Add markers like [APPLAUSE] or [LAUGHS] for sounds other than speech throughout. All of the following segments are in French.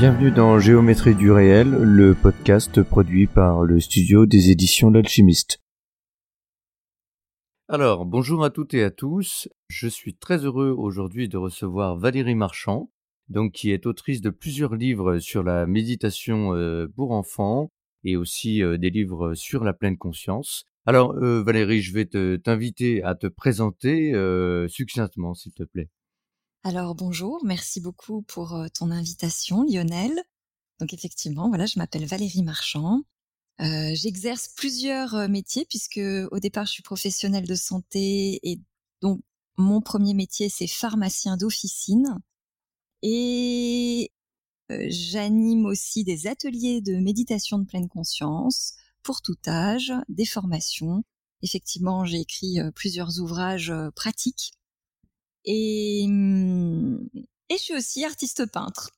Bienvenue dans Géométrie du réel, le podcast produit par le studio des éditions L'Alchimiste. Alors, bonjour à toutes et à tous. Je suis très heureux aujourd'hui de recevoir Valérie Marchand, donc qui est autrice de plusieurs livres sur la méditation euh, pour enfants et aussi euh, des livres sur la pleine conscience. Alors, euh, Valérie, je vais te t'inviter à te présenter succinctement, s'il te plaît. Alors bonjour, merci beaucoup pour ton invitation Lionel. Donc effectivement, voilà, je m'appelle Valérie Marchand. J'exerce plusieurs métiers puisque au départ je suis professionnelle de santé et donc mon premier métier c'est pharmacien d'officine et j'anime aussi des ateliers de méditation de pleine conscience pour tout âge, des formations. Effectivement, j'ai écrit plusieurs ouvrages pratiques et, mmh, et je suis aussi artiste peintre.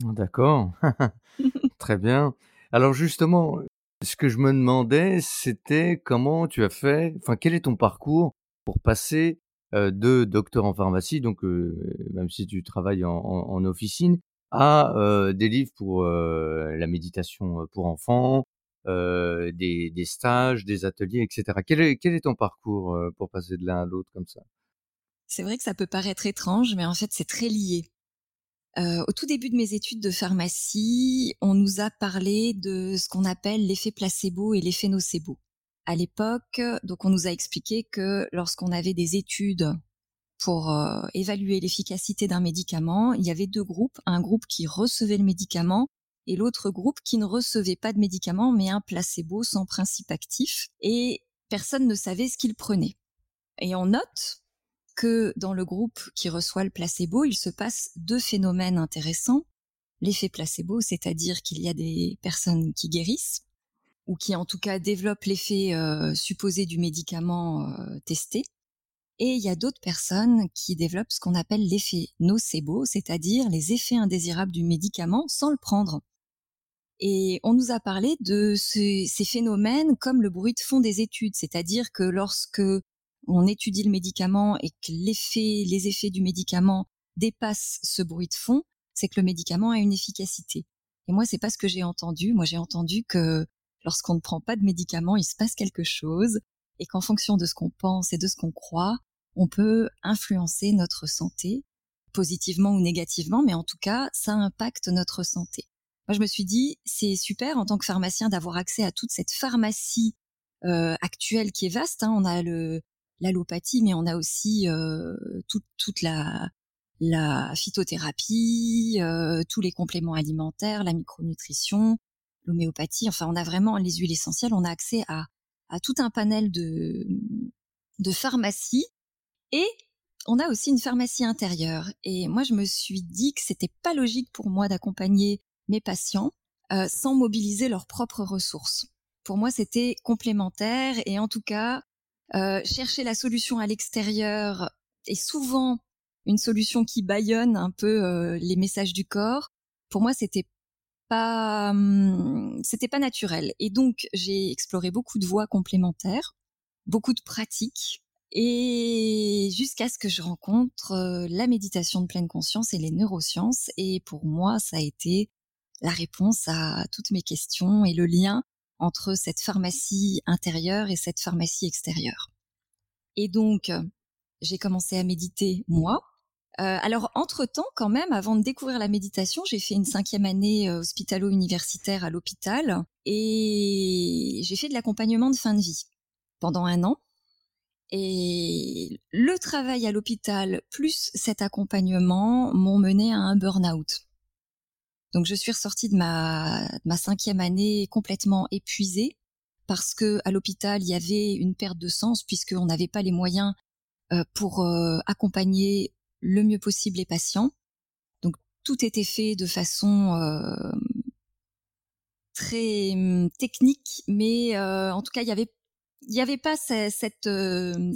D'accord. [LAUGHS] Très bien. Alors justement, ce que je me demandais, c'était comment tu as fait, enfin quel est ton parcours pour passer de docteur en pharmacie, donc même si tu travailles en, officine, à des livres pour la méditation pour enfants, euh, des, des, stages, des ateliers, etc. Quel est, quel est ton parcours euh, pour passer de l'un à l'autre comme ça? C'est vrai que ça peut paraître étrange, mais en fait c'est très lié. Euh, au tout début de mes études de pharmacie, on nous a parlé de ce qu'on appelle l'effet placebo et l'effet nocebo. À l'époque, donc on nous a expliqué que lorsqu'on avait des études pour euh, évaluer l'efficacité d'un médicament, il y avait deux groupes, un groupe qui recevait le médicament et l'autre groupe qui ne recevait pas de médicaments mais un placebo sans principe actif et personne ne savait ce qu'il prenait. Et on note que dans le groupe qui reçoit le placebo, il se passe deux phénomènes intéressants. L'effet placebo, c'est-à-dire qu'il y a des personnes qui guérissent ou qui en tout cas développent l'effet euh, supposé du médicament euh, testé. Et il y a d'autres personnes qui développent ce qu'on appelle l'effet nocebo, c'est-à-dire les effets indésirables du médicament sans le prendre. Et on nous a parlé de ces, phénomènes comme le bruit de fond des études, c'est-à-dire que lorsque on étudie le médicament et que les effets du médicament dépassent ce bruit de fond, c'est que le médicament a une efficacité. Et moi, c'est pas ce que j'ai entendu. Moi, j'ai entendu que lorsqu'on ne prend pas de médicament, il se passe quelque chose et qu'en fonction de ce qu'on pense et de ce qu'on croit, on peut influencer notre santé, positivement ou négativement, mais en tout cas, ça impacte notre santé. Moi, je me suis dit, c'est super en tant que pharmacien d'avoir accès à toute cette pharmacie euh, actuelle qui est vaste. Hein. On a le l'allopathie, mais on a aussi euh, toute la la phytothérapie, euh, tous les compléments alimentaires, la micronutrition, l'homéopathie. Enfin, on a vraiment les huiles essentielles. On a accès à à tout un panel de de pharmacie et on a aussi une pharmacie intérieure. Et moi, je me suis dit que c'était pas logique pour moi d'accompagner mes patients euh, sans mobiliser leurs propres ressources. Pour moi, c'était complémentaire et en tout cas, euh, chercher la solution à l'extérieur est souvent une solution qui baillonne un peu euh, les messages du corps. Pour moi, c'était pas, hum, c'était pas naturel. Et donc, j'ai exploré beaucoup de voies complémentaires, beaucoup de pratiques, et jusqu'à ce que je rencontre la méditation de pleine conscience et les neurosciences. Et pour moi, ça a été la réponse à toutes mes questions et le lien entre cette pharmacie intérieure et cette pharmacie extérieure. Et donc, j'ai commencé à méditer moi. Euh, alors, entre-temps, quand même, avant de découvrir la méditation, j'ai fait une cinquième année euh, hospitalo-universitaire à l'hôpital et j'ai fait de l'accompagnement de fin de vie pendant un an. Et le travail à l'hôpital plus cet accompagnement m'ont mené à un burn-out. Donc je suis ressortie de ma, ma cinquième année complètement épuisée parce que à l'hôpital il y avait une perte de sens puisqu'on n'avait pas les moyens euh, pour euh, accompagner le mieux possible les patients. Donc tout était fait de façon euh, très hum, technique, mais en tout cas, il y avait il n'y avait pas cette,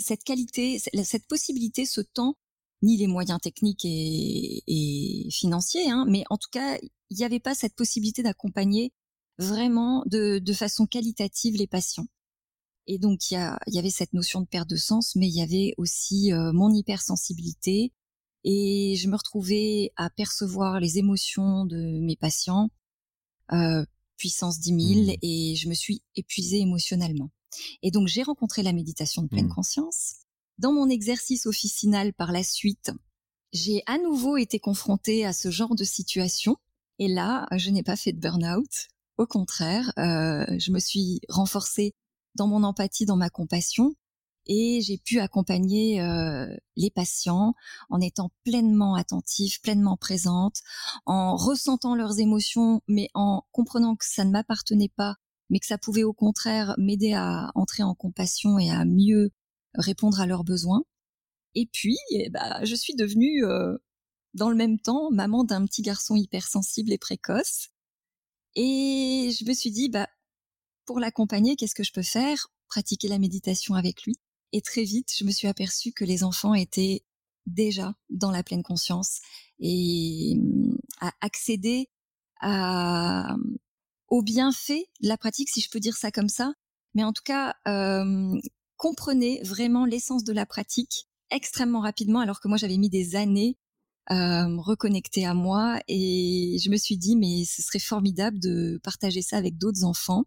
cette qualité, cette possibilité, ce temps, ni les moyens techniques et, et financiers, hein, mais en tout cas, il n'y avait pas cette possibilité d'accompagner vraiment de, de, façon qualitative les patients. Et donc, il y, y, avait cette notion de perte de sens, mais il y avait aussi euh, mon hypersensibilité. Et je me retrouvais à percevoir les émotions de mes patients, euh, puissance 10 000, mmh. et je me suis épuisée émotionnellement. Et donc, j'ai rencontré la méditation de pleine mmh. conscience. Dans mon exercice officinal par la suite, j'ai à nouveau été confrontée à ce genre de situation. Et là, je n'ai pas fait de burn-out. Au contraire, euh, je me suis renforcée dans mon empathie, dans ma compassion, et j'ai pu accompagner euh, les patients en étant pleinement attentive, pleinement présente, en ressentant leurs émotions, mais en comprenant que ça ne m'appartenait pas, mais que ça pouvait au contraire m'aider à entrer en compassion et à mieux répondre à leurs besoins. Et puis, eh ben, je suis devenue, euh, dans le même temps, maman d'un petit garçon hypersensible et précoce. Et je me suis dit, bah, pour l'accompagner, qu'est-ce que je peux faire? Pratiquer la méditation avec lui. Et très vite, je me suis aperçue que les enfants étaient déjà dans la pleine conscience et mmh, à accéder à, au bienfait de la pratique, si je peux dire ça comme ça. Mais en tout cas, euh, comprenez vraiment l'essence de la pratique extrêmement rapidement, alors que moi j'avais mis des années à me reconnecter à moi et je me suis dit mais ce serait formidable de partager ça avec d'autres enfants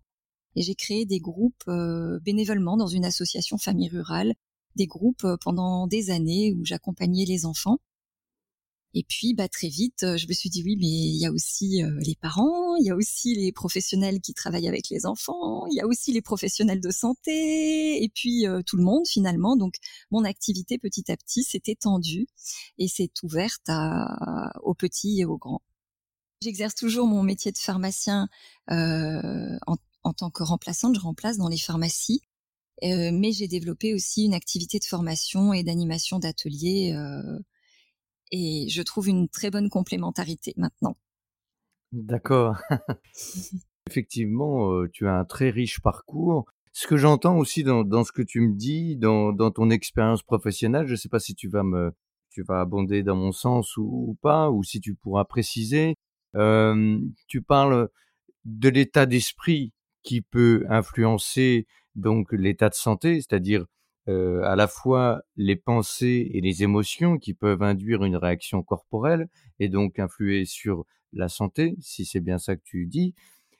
et j'ai créé des groupes euh, bénévolement dans une association famille rurale, des groupes euh, pendant des années où j'accompagnais les enfants. Et puis, bah, très vite, euh, je me suis dit oui, mais il y a aussi les parents, il y a aussi les professionnels qui travaillent avec les enfants, il y a aussi les professionnels de santé, et puis tout le monde finalement. Donc, mon activité petit à petit s'est étendue et s'est ouverte à, aux petits et aux grands. J'exerce toujours mon métier de pharmacien euh, en en tant que remplaçante, je remplace dans les pharmacies, euh, mais j'ai développé aussi une activité de formation et d'animation d'ateliers, euh, et je trouve une très bonne complémentarité maintenant. D'accord. [LAUGHS] Effectivement, euh, tu as un très riche parcours. Ce que j'entends aussi dans, ce que tu me dis, dans, ton expérience professionnelle, je ne sais pas si tu vas me, tu vas abonder dans mon sens ou, ou pas, ou si tu pourras préciser. Euh, tu parles de l'état d'esprit qui peut influencer donc l'état de santé, c'est-à-dire euh, à la fois les pensées et les émotions qui peuvent induire une réaction corporelle et donc influer sur la santé, si c'est bien ça que tu dis.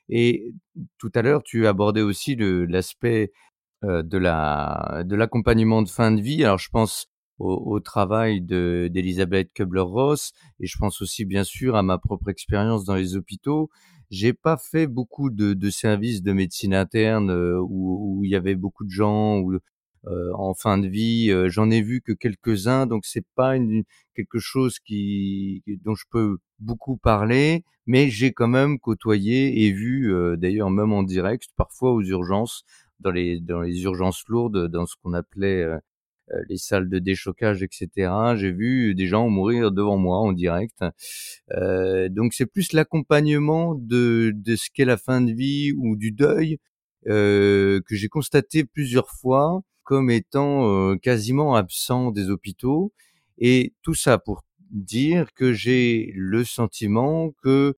Et tout à l'heure, tu abordais aussi l'aspect euh, de la de l'accompagnement de fin de vie. Alors je pense au, travail d'Elisabeth Kubler-Ross et je pense aussi bien sûr à ma propre expérience dans les hôpitaux j'ai pas fait beaucoup de, de services de médecine interne euh, où, il y avait beaucoup de gens en fin de vie. Euh, j'en ai vu que quelques-uns, donc c'est pas une, quelque chose qui dont je peux beaucoup parler, mais j'ai quand même côtoyé et vu, d'ailleurs même en direct, parfois aux urgences, dans les dans les urgences lourdes, dans ce qu'on appelait euh, les salles de déchocage, etc. J'ai vu des gens mourir devant moi en direct. Euh, donc c'est plus l'accompagnement de, de ce qu'est la fin de vie ou du deuil euh, que j'ai constaté plusieurs fois comme étant quasiment absent des hôpitaux. Et tout ça pour dire que j'ai le sentiment que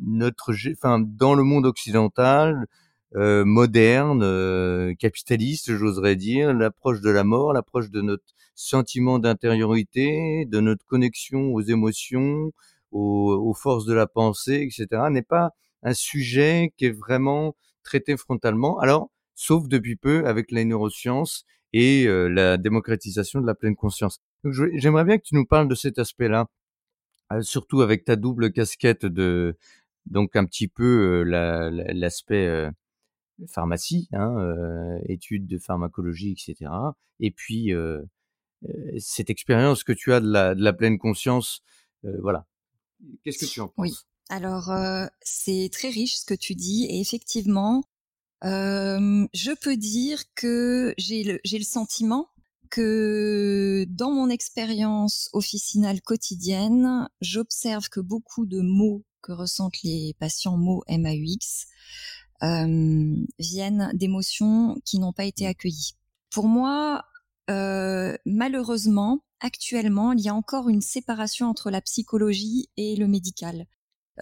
notre, enfin, dans le monde occidental, moderne, capitaliste, j'oserais dire, l'approche de la mort, l'approche de notre sentiment d'intériorité, de notre connexion aux émotions, aux, forces de la pensée, etc., n'est pas un sujet qui est vraiment traité frontalement. Alors, sauf depuis peu avec les neurosciences et euh, la démocratisation de la pleine conscience. Donc, j'aimerais bien que tu nous parles de cet aspect-là, surtout avec ta double casquette de donc un petit peu l'aspect pharmacie, hein, euh, études de pharmacologie, etc. Et puis euh, euh, cette expérience que tu as de la, de la pleine conscience, voilà. Qu'est-ce que tu en penses? Oui. Alors c'est très riche ce que tu dis et effectivement, je peux dire que j'ai le, j'ai le sentiment que dans mon expérience officinale quotidienne, j'observe que beaucoup de mots que ressentent les patients MAU MAUX euh, viennent d'émotions qui n'ont pas été accueillies. Pour moi, euh, malheureusement, actuellement, il y a encore une séparation entre la psychologie et le médical.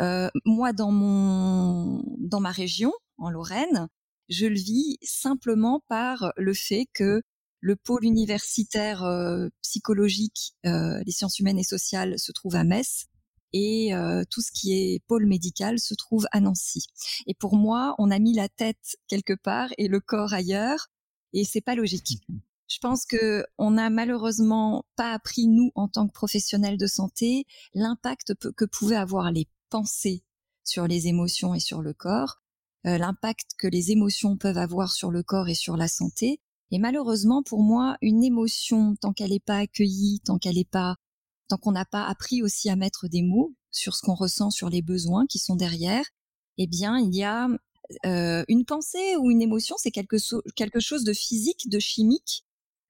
Euh, moi, dans mon, dans ma région, en Lorraine, je le vis simplement par le fait que le pôle universitaire euh, psychologique euh, des sciences humaines et sociales se trouve à Metz et euh, tout ce qui est pôle médical se trouve à Nancy. Et pour moi, on a mis la tête quelque part et le corps ailleurs et c'est pas logique. Je pense que on a malheureusement pas appris nous en tant que professionnels de santé l'impact que pouvaient avoir les pensées sur les émotions et sur le corps, l'impact que les émotions peuvent avoir sur le corps et sur la santé et malheureusement, pour moi, une émotion, tant qu'elle n'est pas accueillie, tant qu'elle n'est pas, tant qu'on n'a pas appris aussi à mettre des mots sur ce qu'on ressent, sur les besoins qui sont derrière, eh bien, il y a euh, une pensée ou une émotion, c'est quelque, quelque chose de physique, de chimique,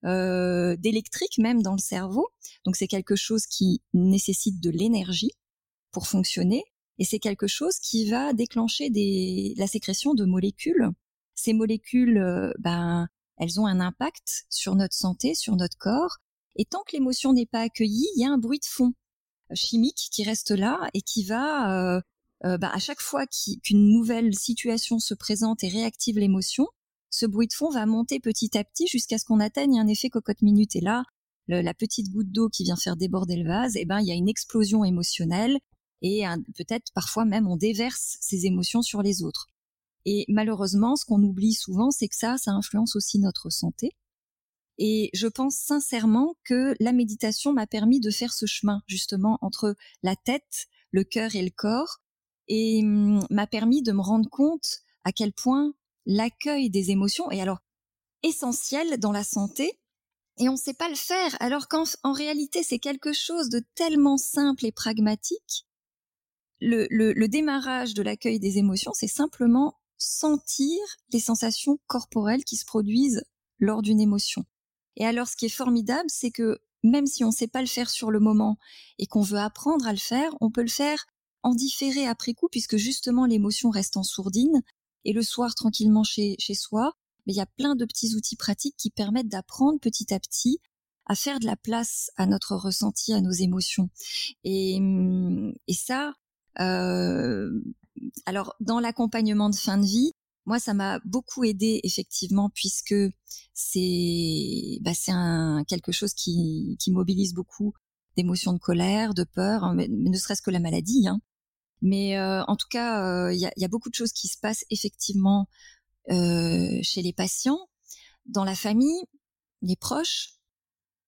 euh, d'électrique même dans le cerveau. Donc, c'est quelque chose qui nécessite de l'énergie pour fonctionner. Et c'est quelque chose qui va déclencher des, la sécrétion de molécules. Ces molécules, euh, ben, elles ont un impact sur notre santé, sur notre corps. Et tant que l'émotion n'est pas accueillie, il y a un bruit de fond euh, chimique qui reste là et qui va, euh, euh, bah, à chaque fois qu'une nouvelle situation se présente et réactive l'émotion, ce bruit de fond va monter petit à petit jusqu'à ce qu'on atteigne un effet cocotte minute. Et là, la petite goutte d'eau qui vient faire déborder le vase, eh ben, il y a une explosion émotionnelle et peut-être parfois même on déverse ces émotions sur les autres. Et malheureusement, ce qu'on oublie souvent, c'est que ça, ça influence aussi notre santé. Et je pense sincèrement que la méditation m'a permis de faire ce chemin justement entre la tête, le cœur et le corps, et hum, m'a permis de me rendre compte à quel point l'accueil des émotions est alors essentiel dans la santé. Et on ne sait pas le faire, alors qu'en réalité c'est quelque chose de tellement simple et pragmatique. Le, le démarrage de l'accueil des émotions, c'est simplement sentir les sensations corporelles qui se produisent lors d'une émotion. Et alors, ce qui est formidable, c'est que même si on ne sait pas le faire sur le moment et qu'on veut apprendre à le faire, on peut le faire en différé après coup, puisque justement l'émotion reste en sourdine, et le soir tranquillement chez, chez soi, mais il y a plein de petits outils pratiques qui permettent d'apprendre petit à petit à faire de la place à notre ressenti, à nos émotions. Et, et ça, alors dans l'accompagnement de fin de vie, moi ça m'a beaucoup aidé effectivement puisque c'est bah, c'est un quelque chose qui, qui mobilise beaucoup d'émotions de colère, de peur, hein, mais, ne serait-ce que la maladie. Hein. Mais euh, en tout cas, euh, il y, a, y, a, beaucoup de choses qui se passent effectivement euh, chez les patients, dans la famille, les proches,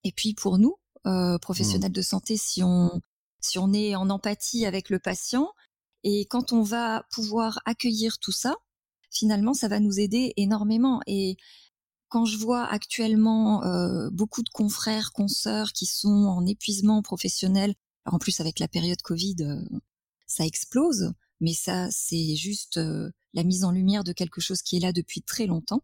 et puis pour nous, euh, professionnels mmh. de santé, si on si on est en empathie avec le patient, et quand on va pouvoir accueillir tout ça, finalement, ça va nous aider énormément. Et quand je vois actuellement euh, beaucoup de confrères, consoeurs qui sont en épuisement professionnel, alors en plus avec la période Covid, euh, ça explose, mais ça c'est juste euh, la mise en lumière de quelque chose qui est là depuis très longtemps.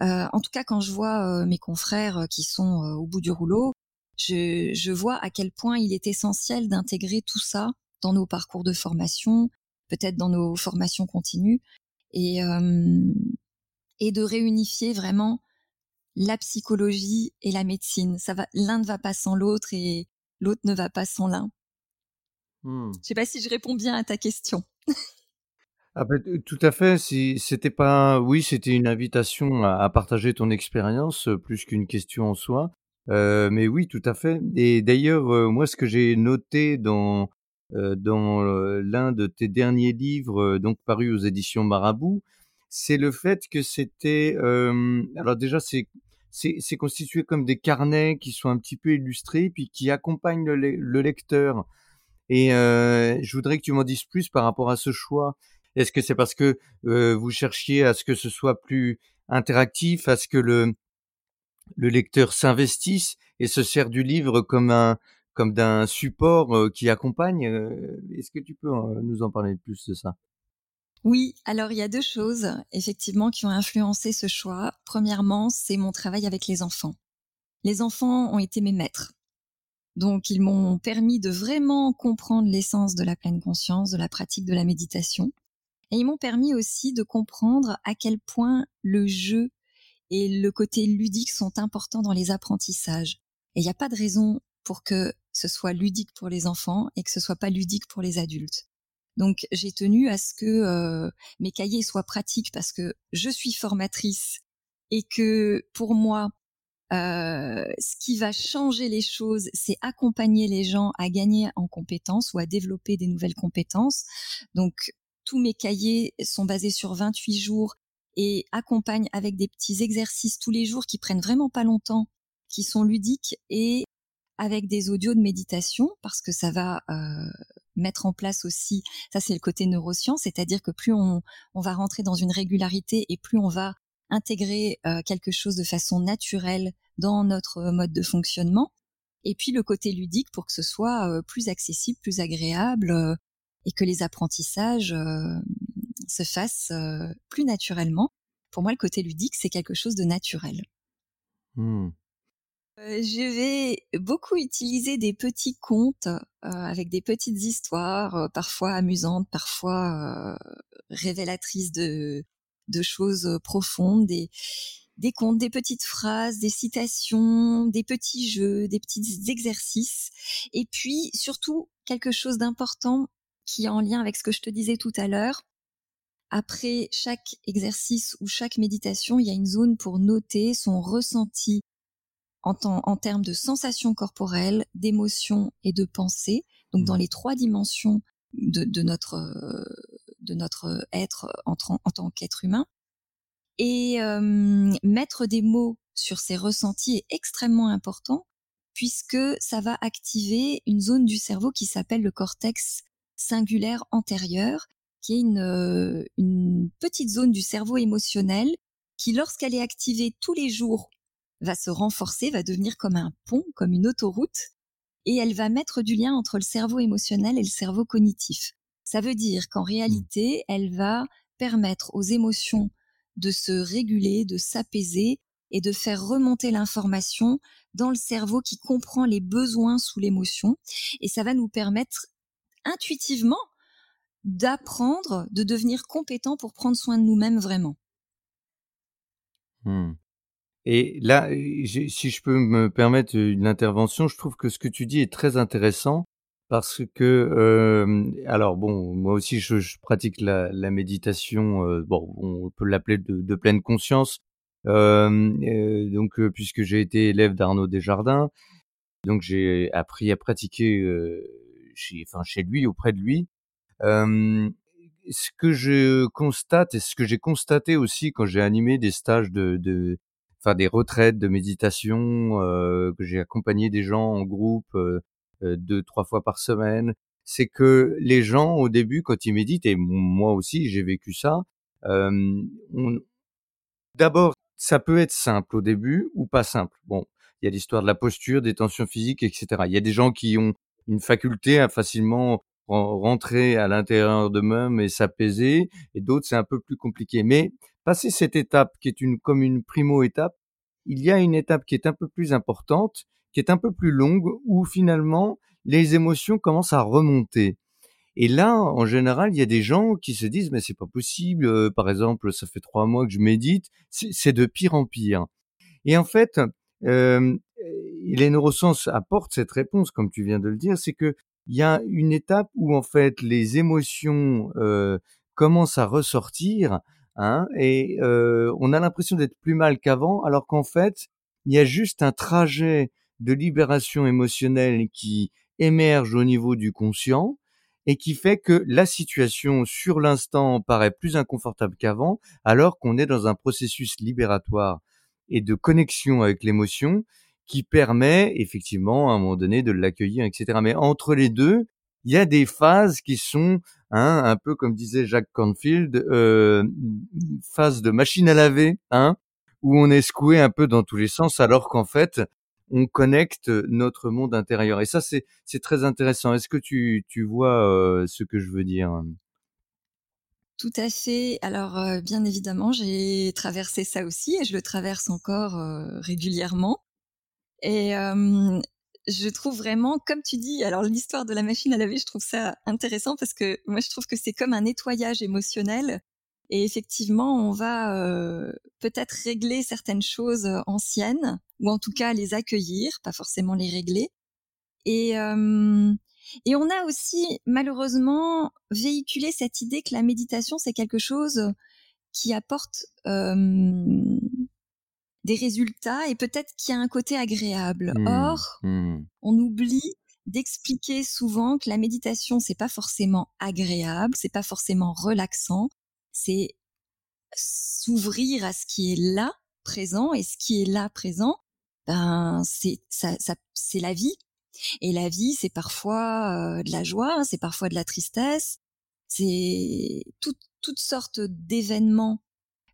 en tout cas, quand je vois mes confrères qui sont au bout du rouleau, je, je vois à quel point il est essentiel d'intégrer tout ça dans nos parcours de formation, peut-être dans nos formations continues, et, euh, et de réunifier vraiment la psychologie et la médecine. Ça va, l'un ne va pas sans l'autre et l'autre ne va pas sans l'un. Hmm. Je ne sais pas si je réponds bien à ta question. Ah ben, tout à fait. Si c'était pas, oui, c'était une invitation à, partager ton expérience euh, plus qu'une question en soi. Euh, mais oui, tout à fait. Et d'ailleurs, euh, moi, ce que j'ai noté dans euh, dans euh, l'un de tes derniers livres, euh, donc paru aux éditions Marabout, c'est le fait que c'était, alors déjà c'est c'est constitué comme des carnets qui sont un petit peu illustrés, puis qui accompagnent le, le lecteur. Et je voudrais que tu m'en dises plus par rapport à ce choix. Est-ce que c'est parce que vous cherchiez à ce que ce soit plus interactif, à ce que le, le lecteur s'investisse et se sert du livre comme un, comme d'un support qui accompagne. Est-ce que tu peux nous en parler plus de ça? Oui, alors il y a deux choses effectivement qui ont influencé ce choix. Premièrement, c'est mon travail avec les enfants. Les enfants ont été mes maîtres. Donc, ils m'ont permis de vraiment comprendre l'essence de la pleine conscience, de la pratique de la méditation. Et ils m'ont permis aussi de comprendre à quel point le jeu et le côté ludique sont importants dans les apprentissages. Et il n'y a pas de raison pour que ce soit ludique pour les enfants et que ce soit pas ludique pour les adultes. Donc j'ai tenu à ce que euh, mes cahiers soient pratiques parce que je suis formatrice et que pour moi, euh, ce qui va changer les choses, c'est accompagner les gens à gagner en compétences ou à développer des nouvelles compétences. Donc tous mes cahiers sont basés sur 28 jours et accompagnent avec des petits exercices tous les jours qui prennent vraiment pas longtemps, qui sont ludiques et avec des audios de méditation parce que ça va euh, mettre en place aussi, ça c'est le côté neurosciences, c'est-à-dire que plus on, on, va rentrer dans une régularité et plus on va intégrer euh, quelque chose de façon naturelle dans notre mode de fonctionnement. Et puis le côté ludique pour que ce soit euh, plus accessible, plus agréable euh, et que les apprentissages euh, se fassent euh, plus naturellement. Pour moi, le côté ludique, c'est quelque chose de naturel. Mmh. Euh, je vais beaucoup utiliser des petits contes euh, avec des petites histoires, euh, parfois amusantes, parfois révélatrices de, de choses profondes, des, des contes, des petites phrases, des citations, des petits jeux, des petits exercices, et puis surtout quelque chose d'important qui est en lien avec ce que je te disais tout à l'heure. Après chaque exercice ou chaque méditation, il y a une zone pour noter son ressenti en, en termes de sensations corporelles, d'émotions et de pensées, donc dans mmh. les trois dimensions de, de notre de notre être en, en tant qu'être humain. Et euh, mettre des mots sur ces ressentis est extrêmement important puisque ça va activer une zone du cerveau qui s'appelle le cortex singulaire antérieur, qui est une, une petite zone du cerveau émotionnel qui, lorsqu'elle est activée tous les jours va se renforcer, va devenir comme un pont, comme une autoroute, et elle va mettre du lien entre le cerveau émotionnel et le cerveau cognitif. Ça veut dire qu'en réalité, elle va permettre aux émotions de se réguler, de s'apaiser et de faire remonter l'information dans le cerveau qui comprend les besoins sous l'émotion. Et ça va nous permettre intuitivement d'apprendre, de devenir compétent pour prendre soin de nous-mêmes vraiment. Mmh. Et là, si je peux me permettre une intervention, je trouve que ce que tu dis est très intéressant parce que, euh, alors bon, moi aussi je, pratique la, méditation, euh, bon, on peut l'appeler de, pleine conscience, euh, donc puisque j'ai été élève d'Arnaud Desjardins, donc j'ai appris à pratiquer enfin, chez lui, auprès de lui. Ce que je constate et ce que j'ai constaté aussi quand j'ai animé des stages de, de enfin des retraites de méditation, euh, que j'ai accompagné des gens en groupe euh, deux, trois fois par semaine, c'est que les gens au début, quand ils méditent, et moi aussi j'ai vécu ça, euh, d'abord ça peut être simple au début ou pas simple. Bon, il y a l'histoire de la posture, des tensions physiques, etc. Il y a des gens qui ont une faculté à facilement rentrer à l'intérieur d'eux-mêmes et s'apaiser, et d'autres c'est un peu plus compliqué. Mais passer cette étape qui est une comme une primo étape, il y a une étape qui est un peu plus importante, qui est un peu plus longue, où finalement les émotions commencent à remonter. Et là, en général, il y a des gens qui se disent mais c'est pas possible. Euh, par exemple, ça fait trois mois que je médite, c'est de pire en pire. Et en fait, euh, les neurosciences apportent cette réponse, comme tu viens de le dire, c'est que il y a une étape où en fait les émotions euh, commencent à ressortir Hein, et euh, on a l'impression d'être plus mal qu'avant, alors qu'en fait, il y a juste un trajet de libération émotionnelle qui émerge au niveau du conscient et qui fait que la situation sur l'instant paraît plus inconfortable qu'avant, alors qu'on est dans un processus libératoire et de connexion avec l'émotion qui permet effectivement à un moment donné de l'accueillir, etc. Mais entre les deux, il y a des phases qui sont hein, un peu comme disait Jacques Cornfield, euh, phase de machine à laver, hein, où on est secoué un peu dans tous les sens, alors qu'en fait, on connecte notre monde intérieur. Et ça, c'est c'est très intéressant. Est-ce que tu tu vois euh, ce que je veux dire? Tout à fait. Alors, euh, bien évidemment, j'ai traversé ça aussi et je le traverse encore euh, régulièrement. Et je trouve vraiment, comme tu dis, alors l'histoire de la machine à laver, je trouve ça intéressant parce que moi, je trouve que c'est comme un nettoyage émotionnel. Et effectivement, on va euh, peut-être régler certaines choses anciennes, ou en tout cas les accueillir, pas forcément les régler. Et, euh, et on a aussi malheureusement véhiculé cette idée que la méditation, c'est quelque chose qui apporte euh, des résultats et peut-être qu'il y a un côté agréable. Mmh, Or, mmh. on oublie d'expliquer souvent que la méditation c'est pas forcément agréable, c'est pas forcément relaxant, c'est s'ouvrir à ce qui est là présent et ce qui est là présent, ben c'est ça, ça c'est la vie et la vie c'est parfois euh, de la joie, c'est parfois de la tristesse, c'est tout, toutes sortes d'événements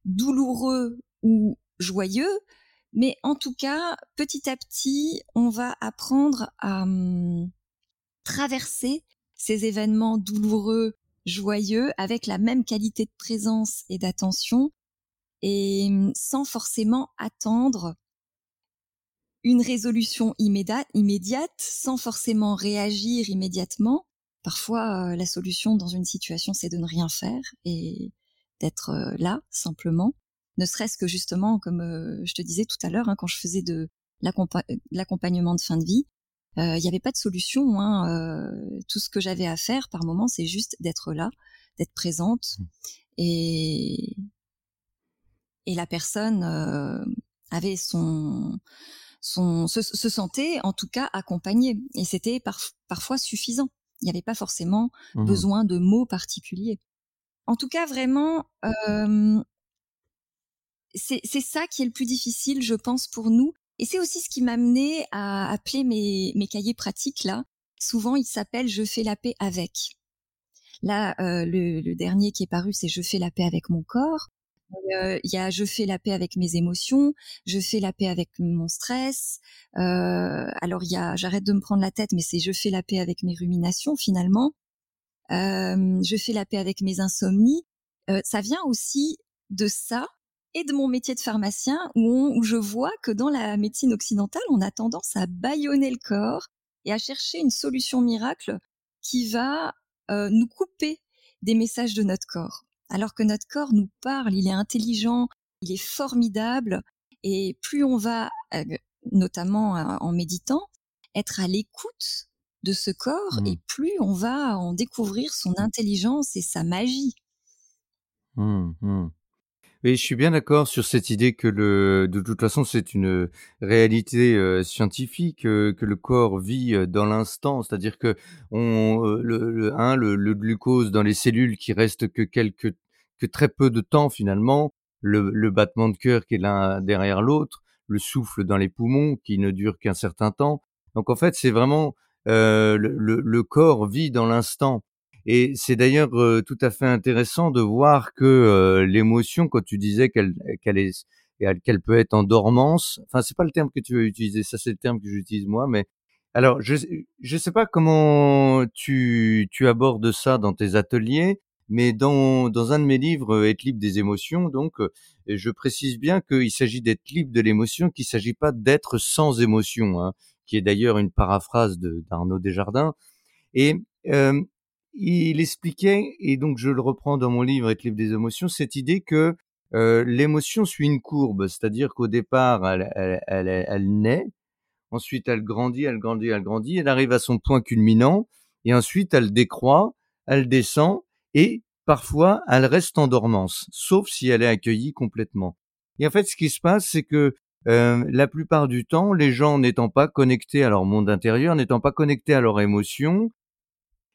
douloureux ou joyeux, mais en tout cas, petit à petit, on va apprendre à hum, traverser ces événements douloureux, joyeux, avec la même qualité de présence et d'attention, et hum, sans forcément attendre une résolution immédiate, immédiate, sans forcément réagir immédiatement. Parfois, euh, la solution dans une situation, c'est de ne rien faire et d'être euh, là simplement ne serait-ce que justement, comme euh, je te disais tout à l'heure, hein, quand je faisais de l'accompagnement de fin de vie, euh, il n'y avait pas de solution. Hein, euh, tout ce que j'avais à faire par moment, c'est juste d'être là, d'être présente, mmh. et et la personne avait son son se, se, sentait en tout cas accompagnée, et c'était par, parfois suffisant. Il n'y avait pas forcément mmh. besoin de mots particuliers. En tout cas, vraiment, euh, c'est ça qui est le plus difficile, je pense, pour nous. Et c'est aussi ce qui m'a amené à appeler mes, mes cahiers pratiques là. Souvent, ils s'appellent Je fais la paix avec. Là, euh, le, le, dernier qui est paru, c'est Je fais la paix avec mon corps. Il y a Je fais la paix avec mes émotions. Je fais la paix avec mon stress. Euh, alors il y a J'arrête de me prendre la tête, mais c'est Je fais la paix avec mes ruminations finalement. Euh, je fais la paix avec mes insomnies. Euh, ça vient aussi de ça et de mon métier de pharmacien où, où je vois que dans la médecine occidentale, on a tendance à bâillonner le corps et à chercher une solution miracle qui va euh, nous couper des messages de notre corps. Alors que notre corps nous parle, il est intelligent, il est formidable, et plus on va, euh, notamment euh, en méditant, être à l'écoute de ce corps, mmh. et plus on va en découvrir son intelligence et sa magie. Mmh, mmh. Oui, je suis bien d'accord sur cette idée que le, de toute façon, c'est une réalité euh, scientifique euh, que le corps vit euh, dans l'instant, c'est-à-dire que on, le, le, glucose dans les cellules qui reste que quelques, que très peu de temps finalement, le, le battement de cœur qui est l'un derrière l'autre, le souffle dans les poumons qui ne dure qu'un certain temps. Donc en fait, c'est vraiment le, le, corps vit dans l'instant. Et c'est d'ailleurs tout à fait intéressant de voir que l'émotion, quand tu disais qu'elle qu'elle est qu'elle peut être en dormance, enfin c'est pas le terme que tu veux utiliser, ça c'est le terme que j'utilise moi, mais alors je je sais pas comment tu tu abordes ça dans tes ateliers, mais dans dans un de mes livres être libre des émotions, donc je précise bien qu'il s'agit d'être libre de l'émotion, qu'il s'agit pas d'être sans émotion, hein, qui est d'ailleurs une paraphrase de d'Arnaud Desjardins. Et euh, il expliquait, et donc je le reprends dans mon livre Être libre des émotions, cette idée que l'émotion suit une courbe, c'est-à-dire qu'au départ, elle, elle, elle, naît, ensuite elle grandit, elle grandit, elle grandit, elle arrive à son point culminant, et ensuite elle décroît, elle descend, et parfois elle reste en dormance, sauf si elle est accueillie complètement. Et en fait, ce qui se passe, c'est que la plupart du temps, les gens n'étant pas connectés à leur monde intérieur, n'étant pas connectés à leurs émotions,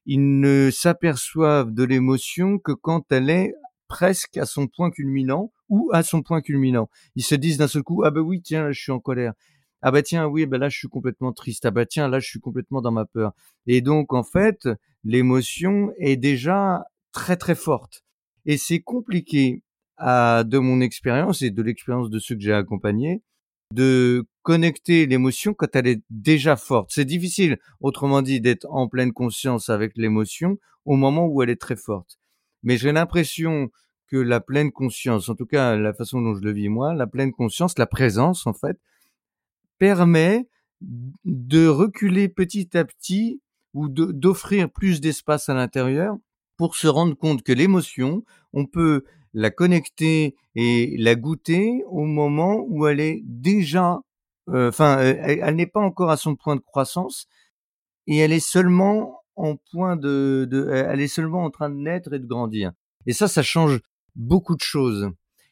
ils ne s'aperçoivent de l'émotion que quand elle est presque à son point culminant ou à son point culminant. Ils se disent d'un seul coup, ah ben oui, tiens, là, je suis en colère. Ah ben tiens, oui, ben là, je suis complètement triste. Ah ben tiens, là, je suis complètement dans ma peur. Et donc, en fait, l'émotion est déjà très, très forte. Et c'est compliqué, à, de mon expérience et de l'expérience de ceux que j'ai accompagnés, de connecter l'émotion quand elle est déjà forte. C'est difficile, autrement dit, d'être en pleine conscience avec l'émotion au moment où elle est très forte. Mais j'ai l'impression que la pleine conscience, en tout cas la façon dont je le vis moi, la pleine conscience, la présence en fait, permet de reculer petit à petit ou d'offrir plus d'espace à l'intérieur pour se rendre compte que l'émotion, on peut la connecter et la goûter au moment où elle est déjà, euh, enfin, elle, n'est pas encore à son point de croissance et elle est seulement en point de, elle est seulement en train de naître et de grandir. Et ça, ça change beaucoup de choses.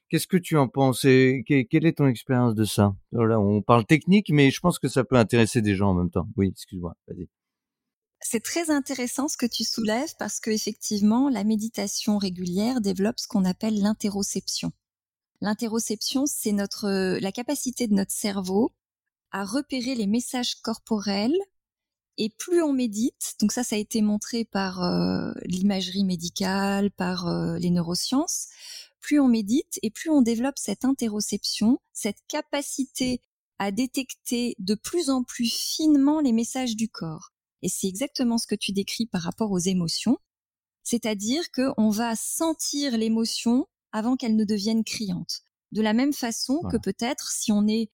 Qu'est-ce que tu en penses et quelle est ton expérience de ça? Voilà, on parle technique, mais je pense que ça peut intéresser des gens en même temps. Oui, excuse-moi, vas-y. C'est très intéressant ce que tu soulèves parce que effectivement, la méditation régulière développe ce qu'on appelle l'interoception. L'interoception, c'est notre la capacité de notre cerveau à repérer les messages corporels et plus on médite, donc ça, ça a été montré par euh, l'imagerie médicale, par euh, les neurosciences, plus on médite et plus on développe cette interoception, cette capacité à détecter de plus en plus finement les messages du corps. Et c'est exactement ce que tu décris par rapport aux émotions. C'est-à-dire qu'on va sentir l'émotion avant qu'elle ne devienne criante. De la même façon que peut-être si on est,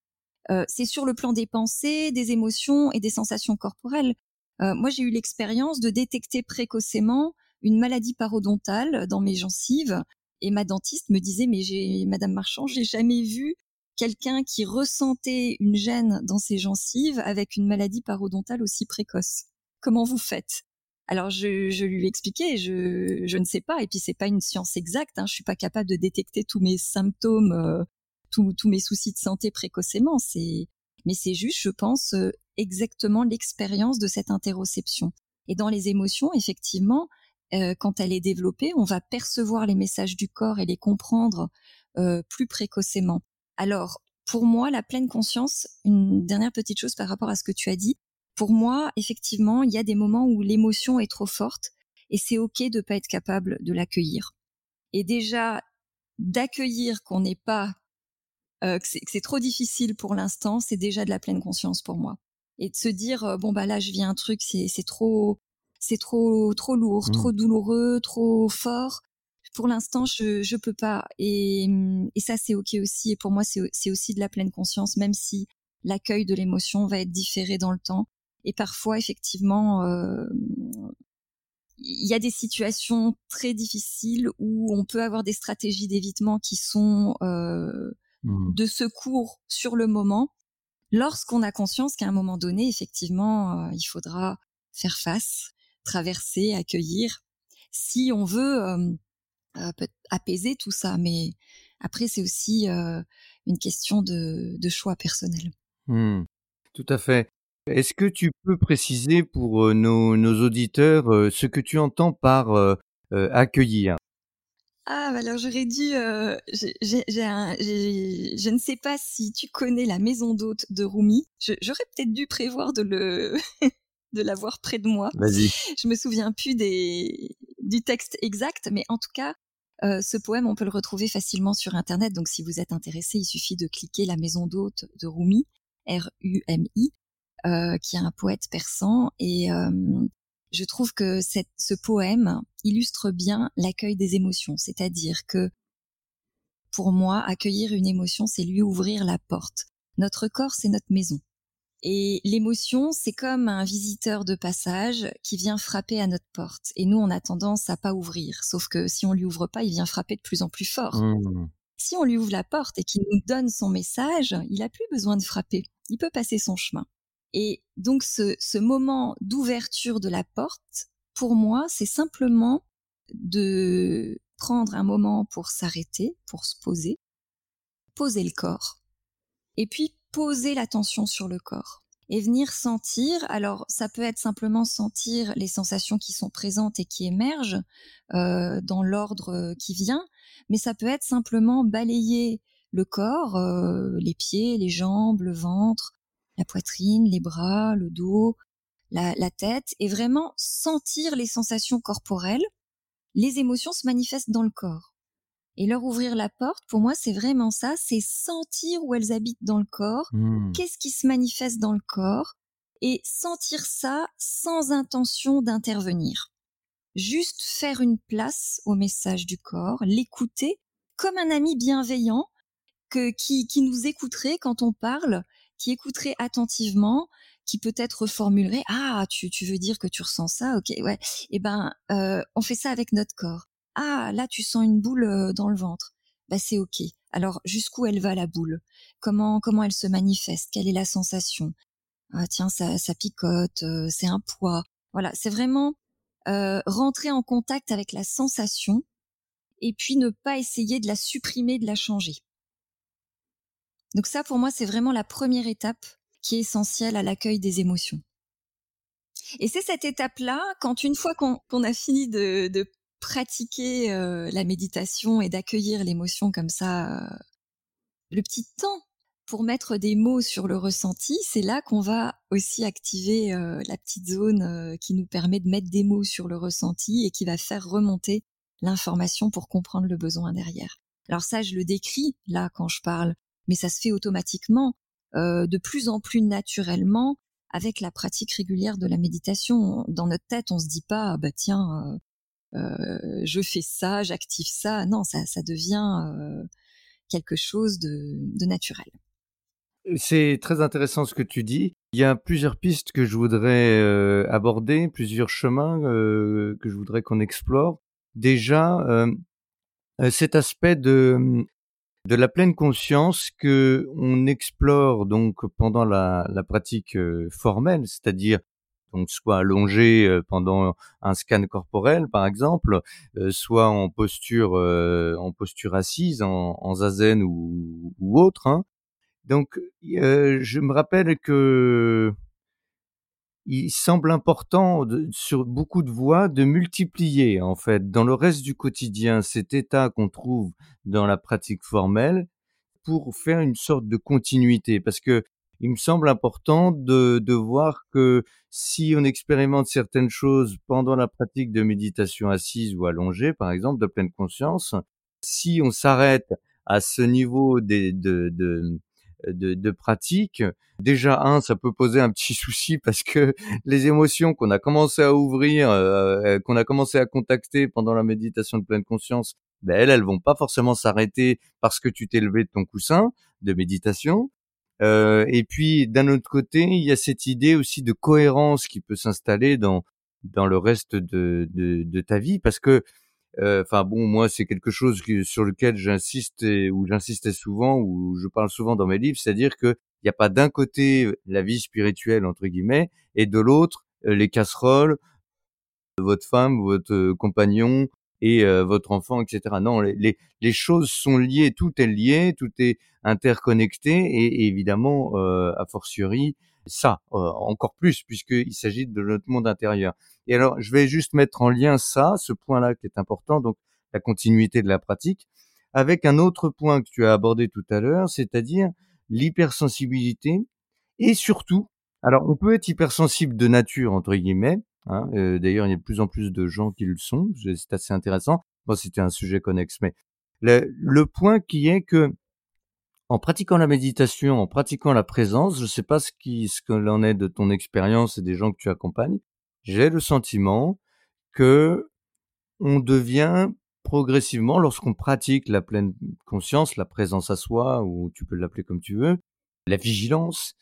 euh, c'est sur le plan des pensées, des émotions et des sensations corporelles. Euh, moi, j'ai eu l'expérience de détecter précocement une maladie parodontale dans mes gencives et ma dentiste me disait mais j'ai Madame Marchand, j'ai jamais vu quelqu'un qui ressentait une gêne dans ses gencives avec une maladie parodontale aussi précoce. Comment vous faites? Alors je, je, lui expliquais, je, je ne sais pas, et puis c'est pas une science exacte, hein, je suis pas capable de détecter tous mes symptômes, euh, tous, mes soucis de santé précocement. C'est, mais c'est juste, je pense, euh, exactement l'expérience de cette interoception. Et dans les émotions, effectivement, euh, quand elle est développée, on va percevoir les messages du corps et les comprendre plus précocement. Alors, pour moi, la pleine conscience, une dernière petite chose par rapport à ce que tu as dit, pour moi, effectivement, il y a des moments où l'émotion est trop forte et c'est ok de pas être capable de l'accueillir. Et déjà, d'accueillir qu'on n'est pas, euh, que c'est trop difficile pour l'instant, c'est déjà de la pleine conscience pour moi. Et de se dire, euh, bon bah là, je vis un truc, c'est trop, c'est trop, trop lourd, mmh. trop douloureux, trop fort. Pour l'instant, je, je peux pas. Et, et ça, c'est ok aussi. Et pour moi, c'est aussi de la pleine conscience, même si l'accueil de l'émotion va être différé dans le temps. Et parfois, effectivement, euh, il y a des situations très difficiles où on peut avoir des stratégies d'évitement qui sont euh, mmh. de secours sur le moment. Lorsqu'on a conscience qu'à un moment donné, effectivement, euh, il faudra faire face, traverser, accueillir, si on veut apaiser tout ça. Mais après, c'est aussi une question de, choix personnel. Mmh. Tout à fait. Est-ce que tu peux préciser pour nos, nos auditeurs ce que tu entends par accueillir? Ah, bah alors j'aurais dû. Euh, je ne sais pas si tu connais la maison d'hôte de Rumi. J'aurais peut-être dû prévoir de le [LAUGHS] de l'avoir près de moi. Vas-y. Je me souviens plus des du texte exact, mais en tout cas, euh, ce poème, on peut le retrouver facilement sur internet. Donc, si vous êtes intéressé, il suffit de cliquer la maison d'hôte de Rumi, R-U-M-I, euh, qui est un poète persan. Et euh, je trouve que cette, ce poème illustre bien l'accueil des émotions. C'est-à-dire que pour moi, accueillir une émotion, c'est lui ouvrir la porte. Notre corps, c'est notre maison. Et l'émotion, c'est comme un visiteur de passage qui vient frapper à notre porte. Et nous, on a tendance à pas ouvrir. Sauf que si on lui ouvre pas, il vient frapper de plus en plus fort. Mmh. Si on lui ouvre la porte et qu'il nous donne son message, il a plus besoin de frapper. Il peut passer son chemin. Et donc ce, moment d'ouverture de la porte, pour moi, c'est simplement de prendre un moment pour s'arrêter, pour se poser, poser le corps, et puis poser l'attention sur le corps et venir sentir. Alors, ça peut être simplement sentir les sensations qui sont présentes et qui émergent euh, dans l'ordre qui vient, mais ça peut être simplement balayer le corps, euh, les pieds, les jambes, le ventre, la poitrine, les bras, le dos, la, tête, et vraiment sentir les sensations corporelles. Les émotions se manifestent dans le corps. Et leur ouvrir la porte, pour moi, c'est vraiment ça, c'est sentir où elles habitent dans le corps, mmh. qu'est-ce qui se manifeste dans le corps, et sentir ça sans intention d'intervenir. Juste faire une place au message du corps, l'écouter comme un ami bienveillant que, qui, qui nous écouterait quand on parle qui écouterait attentivement, qui peut-être reformulerait ah tu tu veux dire que tu ressens ça? Ok ouais. Et eh ben euh, on fait ça avec notre corps. Ah là tu sens une boule euh, dans le ventre. Bah c'est ok. Alors jusqu'où elle va la boule? Comment comment elle se manifeste? Quelle est la sensation? Ah tiens ça ça picote euh, c'est un poids. Voilà c'est vraiment euh, rentrer en contact avec la sensation et puis ne pas essayer de la supprimer de la changer donc ça pour moi c'est vraiment la première étape qui est essentielle à l'accueil des émotions. Et c'est cette étape-là, quand une fois qu'on a fini de, pratiquer euh, la méditation et d'accueillir l'émotion comme ça, euh, le petit temps pour mettre des mots sur le ressenti, c'est là qu'on va aussi activer euh, la petite zone qui nous permet de mettre des mots sur le ressenti et qui va faire remonter l'information pour comprendre le besoin derrière. Alors ça, je le décris là quand je parle, mais ça se fait automatiquement. Euh, de plus en plus naturellement avec la pratique régulière de la méditation. Dans notre tête, on se dit pas, ah bah tiens, euh, euh, je fais ça, j'active ça. Non, ça, devient quelque chose de naturel. C'est très intéressant ce que tu dis. Il y a plusieurs pistes que je voudrais aborder, plusieurs chemins que je voudrais qu'on explore. Déjà, cet aspect de de la pleine conscience que on explore donc pendant la, pratique euh, formelle, c'est-à-dire donc soit allongé euh, pendant un scan corporel par exemple, euh, soit en posture en posture assise, en, en zazen ou, ou autre. Hein. Donc je me rappelle que il semble important sur beaucoup de voies de multiplier en fait. Dans le reste du quotidien cet état qu'on trouve dans la pratique formelle pour faire une sorte de continuité. Parce que il me semble important de, de voir que si on expérimente certaines choses pendant la pratique de méditation assise ou allongée, par exemple, de pleine conscience, si on s'arrête à ce niveau de, de, de, de pratique. Déjà, un, ça peut poser un petit souci [LAUGHS] parce que les émotions qu'on a commencé à ouvrir, euh, euh, qu'on a commencé à contacter pendant la méditation de pleine conscience, ben elles, elles vont pas forcément s'arrêter parce que tu t'es levé de ton coussin de méditation. Euh, et puis, d'un autre côté, il y a cette idée aussi de cohérence qui peut s'installer dans dans le reste de, de, de ta vie parce que enfin bon, moi c'est quelque chose sur lequel j'insiste ou j'insistais souvent ou je parle souvent dans mes livres, c'est-à-dire que il n'y a pas d'un côté la vie spirituelle entre guillemets et de l'autre euh, les casseroles, votre femme, votre euh, compagnon et votre enfant, etc. Non, les, choses sont liées, tout est lié, tout est interconnecté et, évidemment, a fortiori, ça encore plus puisqu'il s'agit de notre monde intérieur. Et alors, je vais juste mettre en lien ça, ce point-là qui est important, donc la continuité de la pratique, avec un autre point que tu as abordé tout à l'heure, c'est-à-dire l'hypersensibilité et surtout, alors on peut être hypersensible de nature entre guillemets. Hein, euh, D'ailleurs, il y a de plus en plus de gens qui le sont. C'est assez intéressant. Bon, c'était un sujet connexe, mais le, le, point qui est que en pratiquant la méditation, en pratiquant la présence, je ne sais pas ce qui ce qu'il en est de ton expérience et des gens que tu accompagnes, j'ai le sentiment que on devient progressivement, lorsqu'on pratique la pleine conscience, la présence à soi, ou tu peux l'appeler comme tu veux, la vigilance,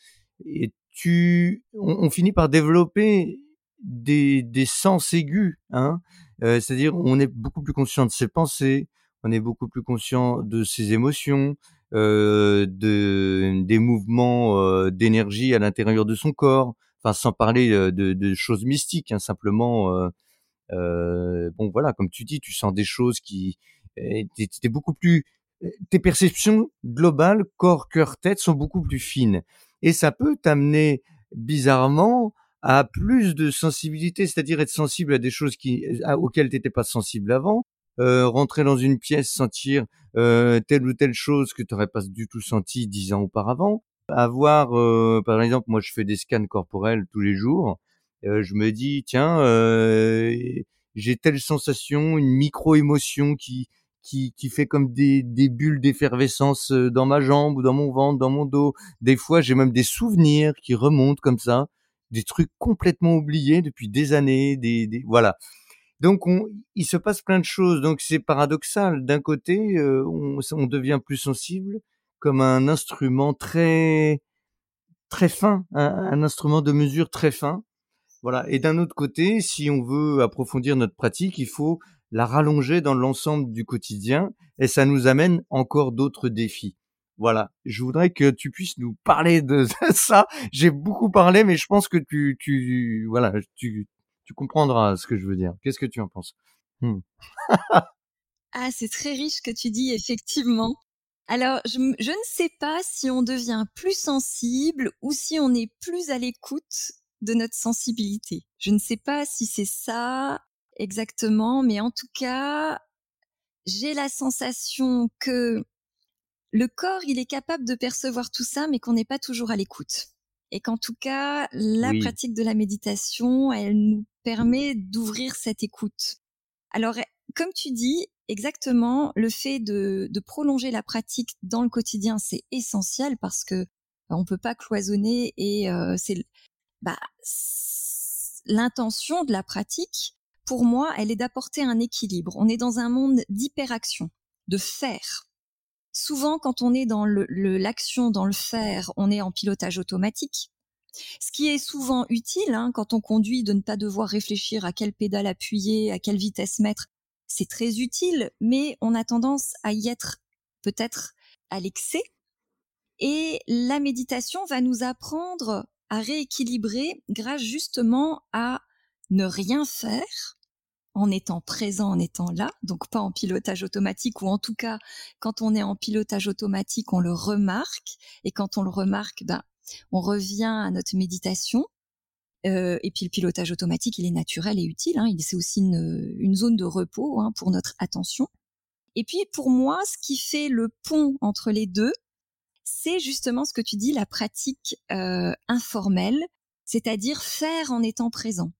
et tu, on, finit par développer des, sens aigus, hein, euh, c'est-à-dire on est beaucoup plus conscient de ses pensées, on est beaucoup plus conscient de ses émotions, de, des mouvements euh, d'énergie à l'intérieur de son corps, enfin sans parler de, de choses mystiques, hein, simplement. Euh, euh, bon voilà, comme tu dis, tu sens des choses qui, t'es beaucoup plus, tes perceptions globales, corps, cœur, tête sont beaucoup plus fines, et ça peut t'amener bizarrement à plus de sensibilité, c'est-à-dire être sensible à des choses qui, auxquelles t'étais pas sensible avant, euh, rentrer dans une pièce, sentir euh, telle ou telle chose que tu n'aurais pas du tout senti dix ans auparavant, avoir, euh, par exemple, moi je fais des scans corporels tous les jours. Euh, je me dis, tiens, euh, j'ai telle sensation, une micro-émotion qui, qui, qui fait comme des, des bulles d'effervescence dans ma jambe ou dans mon ventre, dans mon dos. Des fois, j'ai même des souvenirs qui remontent comme ça, des trucs complètement oubliés depuis des années, des, des voilà. Donc, on, il se passe plein de choses. Donc, c'est paradoxal. D'un côté, on, on devient plus sensible, comme un instrument très très fin, un, un instrument de mesure très fin. Voilà. Et d'un autre côté, si on veut approfondir notre pratique, il faut la rallonger dans l'ensemble du quotidien et ça nous amène encore d'autres défis. Voilà, je voudrais que tu puisses nous parler de [LAUGHS] ça. J'ai beaucoup parlé, mais je pense que tu, tu, voilà, tu, tu comprendras ce que je veux dire. Qu'est-ce que tu en penses? Hmm. Ah, c'est très riche que tu dis, effectivement. Alors, je, je, ne sais pas si on devient plus sensible ou si on est plus à l'écoute de notre sensibilité. Je ne sais pas si c'est ça exactement, mais en tout cas, j'ai la sensation que le corps, il est capable de percevoir tout ça, mais qu'on n'est pas toujours à l'écoute. Et qu'en tout cas, la pratique de la méditation, elle nous permet d'ouvrir cette écoute. Alors, comme tu dis, exactement, le fait de, prolonger la pratique dans le quotidien, c'est essentiel parce que bah, on peut pas cloisonner et euh, c'est bah, l'intention de la pratique. Pour moi, elle est d'apporter un équilibre. On est dans un monde d'hyperaction, de faire souvent quand on est dans l'action, le, dans le faire, on est en pilotage automatique. Ce qui est souvent utile hein, quand on conduit de ne pas devoir réfléchir à quelle pédale appuyer, à quelle vitesse mettre, c'est très utile, mais on a tendance à y être peut-être à l'excès. Et la méditation va nous apprendre à rééquilibrer grâce justement à ne rien faire, en étant présent, en étant là, donc pas en pilotage automatique, ou en tout cas, quand on est en pilotage automatique, on le remarque, et quand on le remarque, ben, on revient à notre méditation. Euh, et puis le pilotage automatique, il est naturel et utile. Hein, c'est aussi une, zone de repos hein, pour notre attention. Et puis pour moi, ce qui fait le pont entre les deux, c'est justement ce que tu dis, la pratique euh, informelle, c'est-à-dire faire en étant présent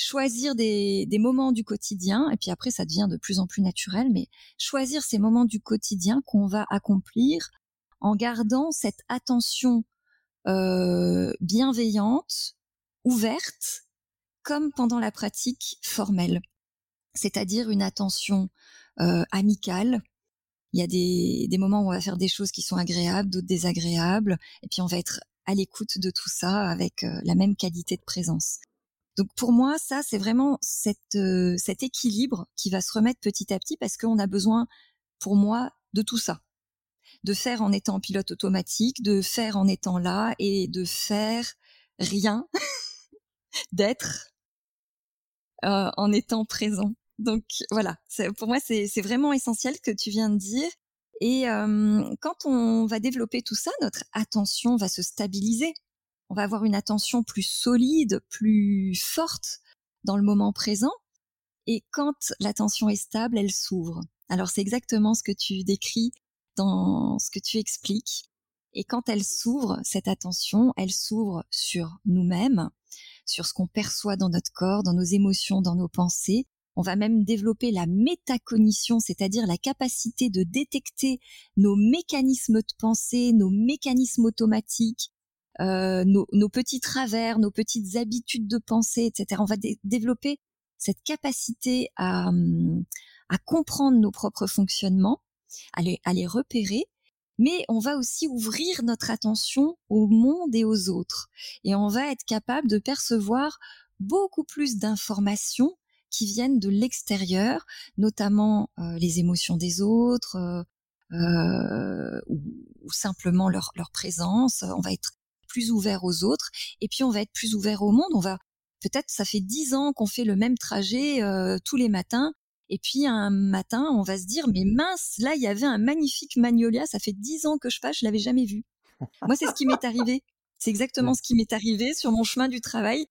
choisir des, moments du quotidien, et puis après ça devient de plus en plus naturel, mais choisir ces moments du quotidien qu'on va accomplir en gardant cette attention euh, bienveillante, ouverte, comme pendant la pratique formelle, c'est-à-dire une attention euh, amicale. Il y a des, moments où on va faire des choses qui sont agréables, d'autres désagréables, et puis on va être à l'écoute de tout ça avec euh, la même qualité de présence. Donc pour moi, ça, c'est vraiment cet équilibre qui va se remettre petit à petit parce qu'on a besoin, pour moi, de tout ça. De faire en étant pilote automatique, de faire en étant là et de faire rien, [LAUGHS] d'être euh, en étant présent. Donc voilà, pour moi, c'est vraiment essentiel ce que tu viens de dire. Et euh, quand on va développer tout ça, notre attention va se stabiliser on va avoir une attention plus solide, plus forte dans le moment présent. Et quand l'attention est stable, elle s'ouvre. Alors c'est exactement ce que tu décris dans ce que tu expliques. Et quand elle s'ouvre, cette attention, elle s'ouvre sur nous-mêmes, sur ce qu'on perçoit dans notre corps, dans nos émotions, dans nos pensées. On va même développer la métacognition, c'est-à-dire la capacité de détecter nos mécanismes de pensée, nos mécanismes automatiques, euh, nos, nos, petits travers, nos petites habitudes de pensée, etc. On va développer cette capacité à, hum, à comprendre nos propres fonctionnements, à les, repérer, mais on va aussi ouvrir notre attention au monde et aux autres. Et on va être capable de percevoir beaucoup plus d'informations qui viennent de l'extérieur, notamment euh, les émotions des autres, euh, euh ou, simplement leur, leur présence. On va être plus ouvert aux autres et puis on va être plus ouvert au monde. On va peut-être ça fait dix ans qu'on fait le même trajet tous les matins et puis un matin on va se dire mais mince là il y avait un magnifique magnolia ça fait dix ans que je passe je l'avais jamais vu. [LAUGHS] Moi c'est ce qui m'est arrivé. C'est exactement ce qui m'est arrivé sur mon chemin du travail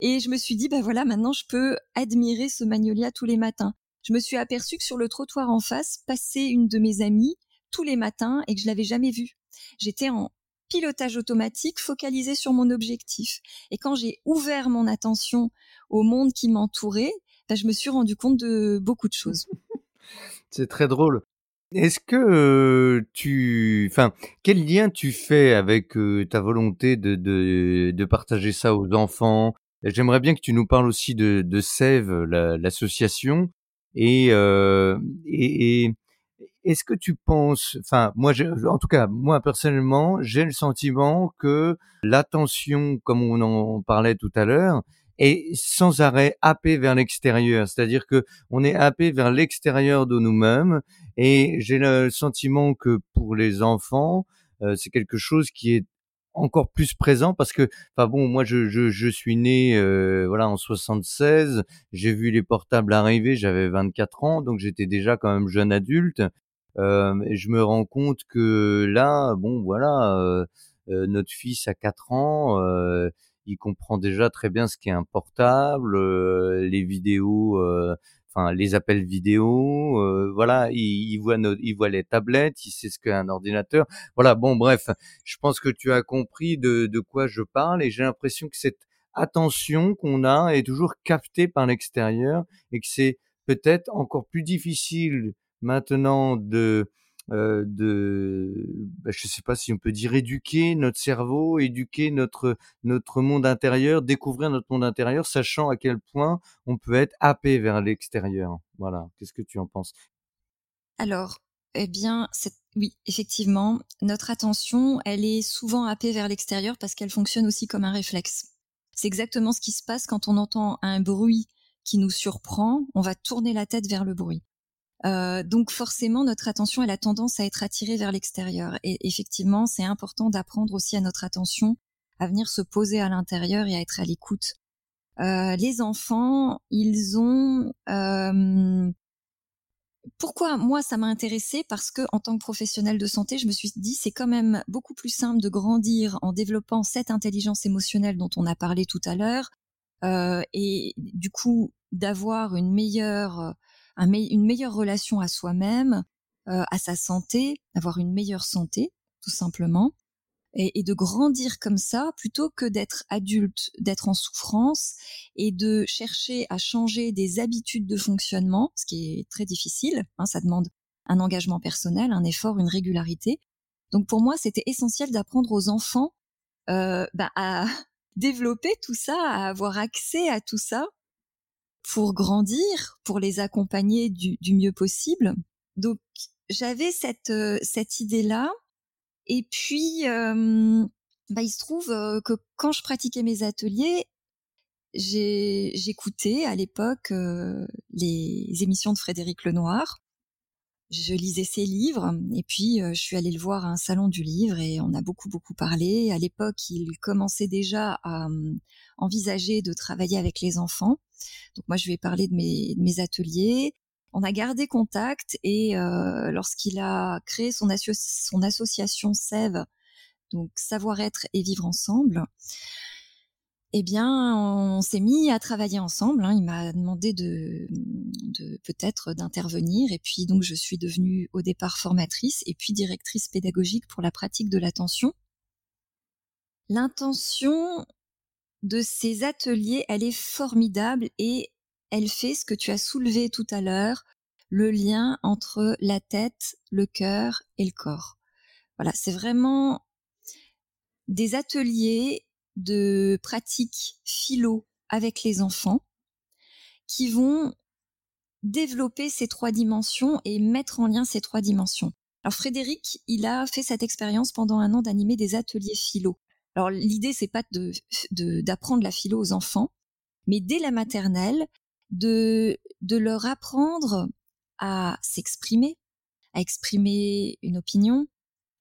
et je me suis dit bah voilà maintenant je peux admirer ce magnolia tous les matins. Je me suis aperçue que sur le trottoir en face passait une de mes amies tous les matins et que je l'avais jamais vue. J'étais en pilotage automatique focalisé sur mon objectif. Et quand j'ai ouvert mon attention au monde qui m'entourait, je me suis rendu compte de beaucoup de choses. [LAUGHS] C'est très drôle. Est-ce que tu, enfin, quel lien tu fais avec ta volonté de, de, partager ça aux enfants? J'aimerais bien que tu nous parles aussi de, de Sève, l'association, et, et, et est-ce que tu penses, enfin moi, en tout cas moi personnellement, j'ai le sentiment que l'attention, comme on en parlait tout à l'heure, est sans arrêt happée vers l'extérieur. C'est-à-dire que on est happé vers l'extérieur de nous-mêmes. Et j'ai le sentiment que pour les enfants, euh, c'est quelque chose qui est encore plus présent parce que, enfin bon, moi je, je, je suis né euh, voilà en 76, j'ai vu les portables arriver, j'avais 24 ans, donc j'étais déjà quand même jeune adulte. Euh, et je me rends compte que là, bon voilà, euh, euh notre fils a 4 ans, euh, il comprend déjà très bien ce qu'est un portable, les vidéos enfin les appels vidéo, euh, voilà, il, il voit il voit les tablettes, il sait ce qu'est un ordinateur. Voilà, bon bref, je pense que tu as compris de, de quoi je parle et j'ai l'impression que cette attention qu'on a est toujours captée par l'extérieur et que c'est peut-être encore plus difficile maintenant de de, bah, je sais pas si on peut dire éduquer notre cerveau, éduquer notre notre monde intérieur, découvrir notre monde intérieur, sachant à quel point on peut être happé vers l'extérieur. Voilà. Qu'est-ce que tu en penses? Alors, eh bien, oui, effectivement, notre attention, elle est souvent happée vers l'extérieur parce qu'elle fonctionne aussi comme un réflexe. C'est exactement ce qui se passe quand on entend un bruit qui nous surprend, on va tourner la tête vers le bruit. Euh, donc forcément, notre attention, elle a tendance à être attirée vers l'extérieur. Et effectivement, c'est important d'apprendre aussi à notre attention à venir se poser à l'intérieur et à être à l'écoute. Euh, les enfants, ils ont... Euh, pourquoi moi ça m'a intéressé Parce que en tant que professionnel de santé, je me suis dit c'est quand même beaucoup plus simple de grandir en développant cette intelligence émotionnelle dont on a parlé tout à l'heure, euh, et du coup d'avoir une meilleure une meilleure relation à soi-même, euh, à sa santé, avoir une meilleure santé, tout simplement, et, de grandir comme ça plutôt que d'être adulte, d'être en souffrance et de chercher à changer des habitudes de fonctionnement, ce qui est très difficile. Hein, ça demande un engagement personnel, un effort, une régularité. Donc pour moi, c'était essentiel d'apprendre aux enfants euh, bah, à [LAUGHS] développer tout ça, à avoir accès à tout ça pour grandir, pour les accompagner du, du mieux possible. Donc j'avais cette euh, cette idée là. Et puis euh, bah, il se trouve euh, que quand je pratiquais mes ateliers, j'écoutais à l'époque les émissions de Frédéric Lenoir. Je lisais ses livres et puis je suis allée le voir à un salon du livre et on a beaucoup beaucoup parlé. À l'époque, il commençait déjà à envisager de travailler avec les enfants donc moi, je ai parlé de mes, ateliers. On a gardé contact et euh, lorsqu'il a créé son, association SEV, donc savoir-être et vivre ensemble, eh bien, on s'est mis à travailler ensemble. Hein. Il m'a demandé de, de peut-être d'intervenir. Et puis, donc, je suis devenue au départ formatrice et puis directrice pédagogique pour la pratique de l'attention. L'intention, de ces ateliers, elle est formidable et elle fait ce que tu as soulevé tout à l'heure, le lien entre la tête, le cœur et le corps. Voilà, c'est vraiment des ateliers de pratique philo avec les enfants qui vont développer ces trois dimensions et mettre en lien ces trois dimensions. Alors Frédéric, il a fait cette expérience pendant un an d'animer des ateliers philo. Alors l'idée c'est pas de d'apprendre la philo aux enfants, mais dès la maternelle de de leur apprendre à s'exprimer, à exprimer une opinion,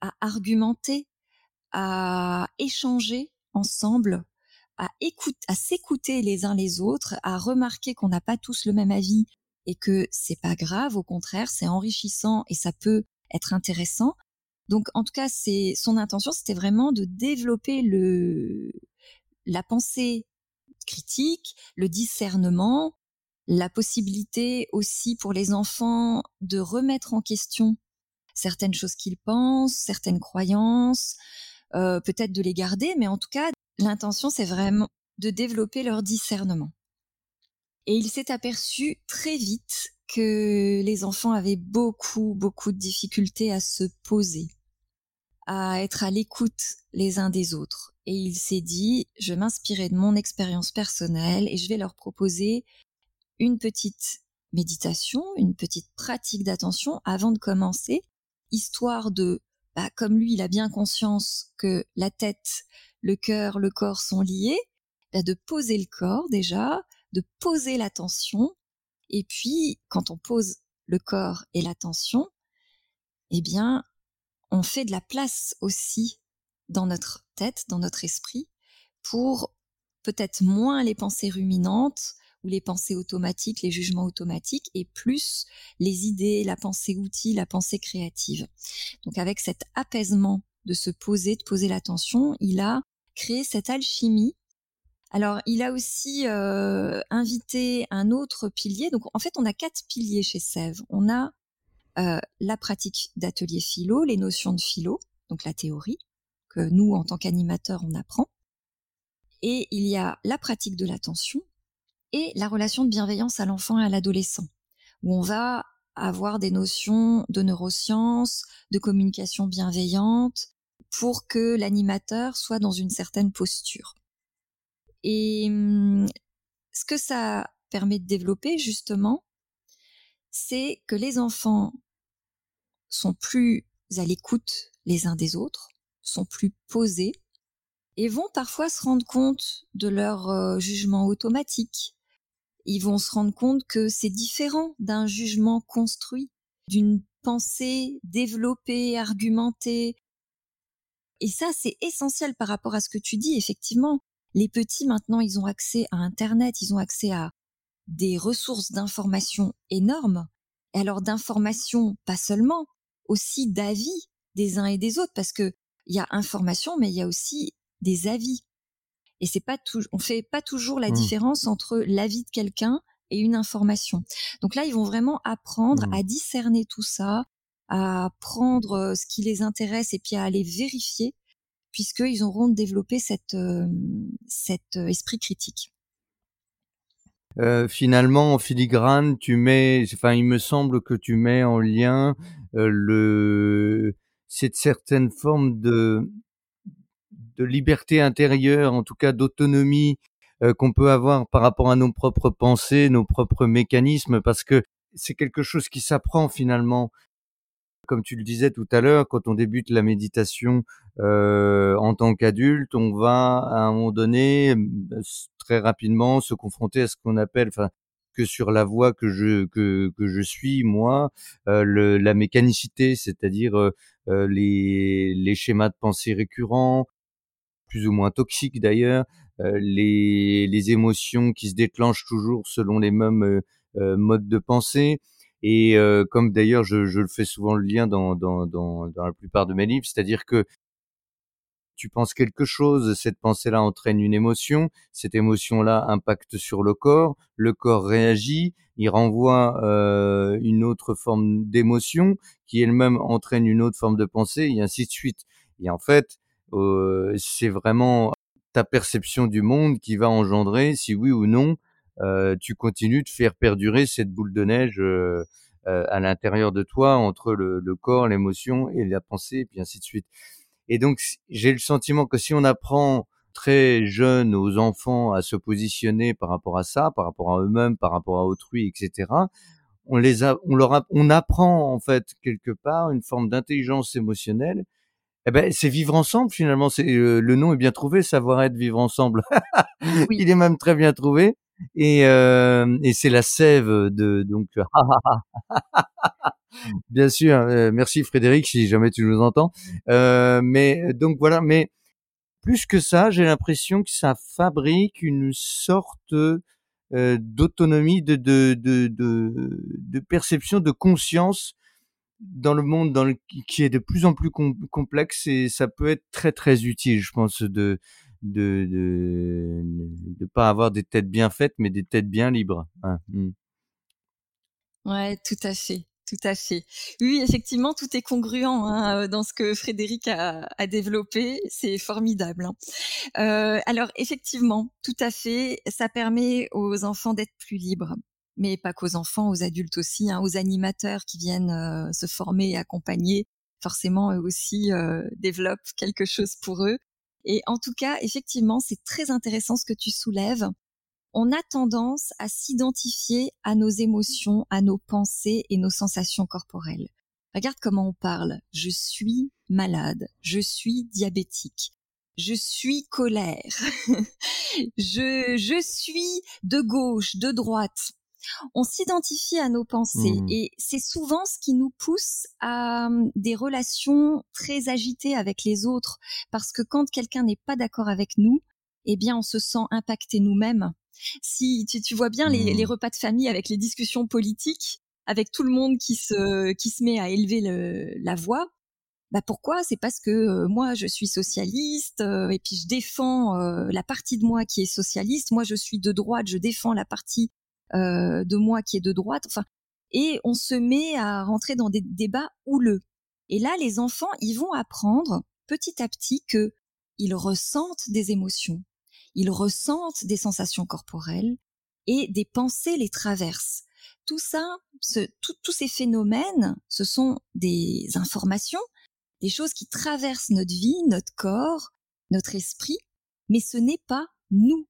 à argumenter, à échanger ensemble, à écouter, à s'écouter les uns les autres, à remarquer qu'on n'a pas tous le même avis et que c'est pas grave, au contraire, c'est enrichissant et ça peut être intéressant, donc, en tout cas, c'est son intention, c'était vraiment de développer le la pensée critique, le discernement, la possibilité aussi pour les enfants de remettre en question certaines choses qu'ils pensent, certaines croyances, euh, peut-être de les garder, mais en tout cas, l'intention, c'est vraiment de développer leur discernement. Et il s'est aperçu très vite que les enfants avaient beaucoup, beaucoup de difficultés à se poser à être à l'écoute les uns des autres. Et il s'est dit, je m'inspirer de mon expérience personnelle et je vais leur proposer une petite méditation, une petite pratique d'attention avant de commencer, histoire de, bah, comme lui, il a bien conscience que la tête, le cœur, le corps sont liés, bah, de poser le corps déjà, de poser l'attention, et puis quand on pose le corps et l'attention, eh bien, on fait de la place aussi dans notre tête, dans notre esprit, pour peut-être moins les pensées ruminantes ou les pensées automatiques, les jugements automatiques, et plus les idées, la pensée outil, la pensée créative. Donc avec cet apaisement de se poser, de poser l'attention, il a créé cette alchimie. Alors il a aussi euh, invité un autre pilier. Donc en fait on a quatre piliers chez Sève. On a euh, la pratique d'atelier philo, les notions de philo, donc la théorie que nous en tant qu'animateurs on apprend. Et il y a la pratique de l'attention et la relation de bienveillance à l'enfant et à l'adolescent, où on va avoir des notions de neurosciences, de communication bienveillante, pour que l'animateur soit dans une certaine posture. Et hum, ce que ça permet de développer, justement, c'est que les enfants sont plus à l'écoute les uns des autres, sont plus posés, et vont parfois se rendre compte de leur euh, jugement automatique. Ils vont se rendre compte que c'est différent d'un jugement construit, d'une pensée développée, argumentée. Et ça, c'est essentiel par rapport à ce que tu dis. Effectivement, les petits, maintenant, ils ont accès à Internet, ils ont accès à des ressources d'information énormes. Et alors d'informations, pas seulement, aussi d'avis des uns et des autres, parce que il y a information, mais il y a aussi des avis. Et c'est pas tout, on fait pas toujours la mmh. différence entre l'avis de quelqu'un et une information. Donc là, ils vont vraiment apprendre mmh. à discerner tout ça, à prendre ce qui les intéresse et puis à aller vérifier, puisqu'ils auront développé cette, euh, cet esprit critique. Euh, finalement, en filigrane, tu mets, enfin, il me semble que tu mets en lien le cette certaine forme de de liberté intérieure, en tout cas d'autonomie euh, qu'on peut avoir par rapport à nos propres pensées, nos propres mécanismes, parce que c'est quelque chose qui s'apprend finalement. Comme tu le disais tout à l'heure, quand on débute la méditation euh, en tant qu'adulte, on va à un moment donné très rapidement se confronter à ce qu'on appelle, enfin, que sur la voie que je que, que je suis moi, euh, la mécanicité, c'est-à-dire euh, les, les schémas de pensée récurrents, plus ou moins toxiques d'ailleurs, euh, les, les émotions qui se déclenchent toujours selon les mêmes euh, euh, modes de pensée. Et comme d'ailleurs je, je, le fais souvent le lien dans, dans, dans la plupart de mes livres, c'est-à-dire que tu penses quelque chose, cette pensée-là entraîne une émotion, cette émotion-là impacte sur le corps, le corps réagit, il renvoie euh, une autre forme d'émotion qui elle-même entraîne une autre forme de pensée, et ainsi de suite. Et en fait, euh, c'est vraiment ta perception du monde qui va engendrer, si oui ou non, euh, tu continues de faire perdurer cette boule de neige à l'intérieur de toi entre le, le corps, l'émotion et la pensée, et puis ainsi de suite. Et donc, j'ai le sentiment que si on apprend très jeune aux enfants à se positionner par rapport à ça, par rapport à eux-mêmes, par rapport à autrui, etc., on les a, on leur on apprend en fait quelque part une forme d'intelligence émotionnelle. Eh ben, c'est vivre ensemble finalement. C'est euh, le nom est bien trouvé, savoir être vivre ensemble. [LAUGHS] oui. Il est même très bien trouvé. Et, euh, et c'est la sève de donc [LAUGHS] Bien sûr, euh, merci Frédéric si jamais tu nous entends. Euh, mais donc voilà, mais plus que ça, j'ai l'impression que ça fabrique une sorte d'autonomie, de, de, de perception, de conscience dans le monde dans le, qui est de plus en plus complexe et ça peut être très très utile, je pense, de de de, de pas avoir des têtes bien faites, mais des têtes bien libres. Hein. Mmh. Ouais, tout à fait. Tout à fait. Oui, effectivement, tout est congruent hein, dans ce que Frédéric a, a développé. C'est formidable. Hein. Euh, alors, effectivement, tout à fait, ça permet aux enfants d'être plus libres. Mais pas qu'aux enfants, aux adultes aussi, hein, aux animateurs qui viennent euh, se former et accompagner. Forcément, eux aussi euh, développent quelque chose pour eux. Et en tout cas, effectivement, c'est très intéressant ce que tu soulèves on a tendance à s'identifier à nos émotions, à nos pensées et nos sensations corporelles. Regarde comment on parle. Je suis malade. Je suis diabétique. Je suis colère. [LAUGHS] je, je suis de gauche, de droite. On s'identifie à nos pensées Mmh. et c'est souvent ce qui nous pousse à hum, des relations très agitées avec les autres parce que quand quelqu'un n'est pas d'accord avec nous, eh bien on se sent impacté nous-mêmes. Si tu, tu vois bien les, Mmh. les repas de famille avec les discussions politiques, avec tout le monde qui se, qui se met à élever le- la voix, bah pourquoi? C'est parce que euh, moi je suis socialiste euh, et puis je défends euh, la partie de moi qui est socialiste. Moi je suis de droite, je défends la partie euh, de moi qui est de droite. Enfin, et on se met à rentrer dans des débats houleux. Et là, les enfants, ils vont apprendre petit à petit que ils ressentent des émotions, ils ressentent des sensations corporelles et des pensées les traversent. Tout ça, ce- tout- tous ces phénomènes, ce sont des informations, des choses qui traversent notre vie, notre corps, notre esprit, mais ce n'est pas nous.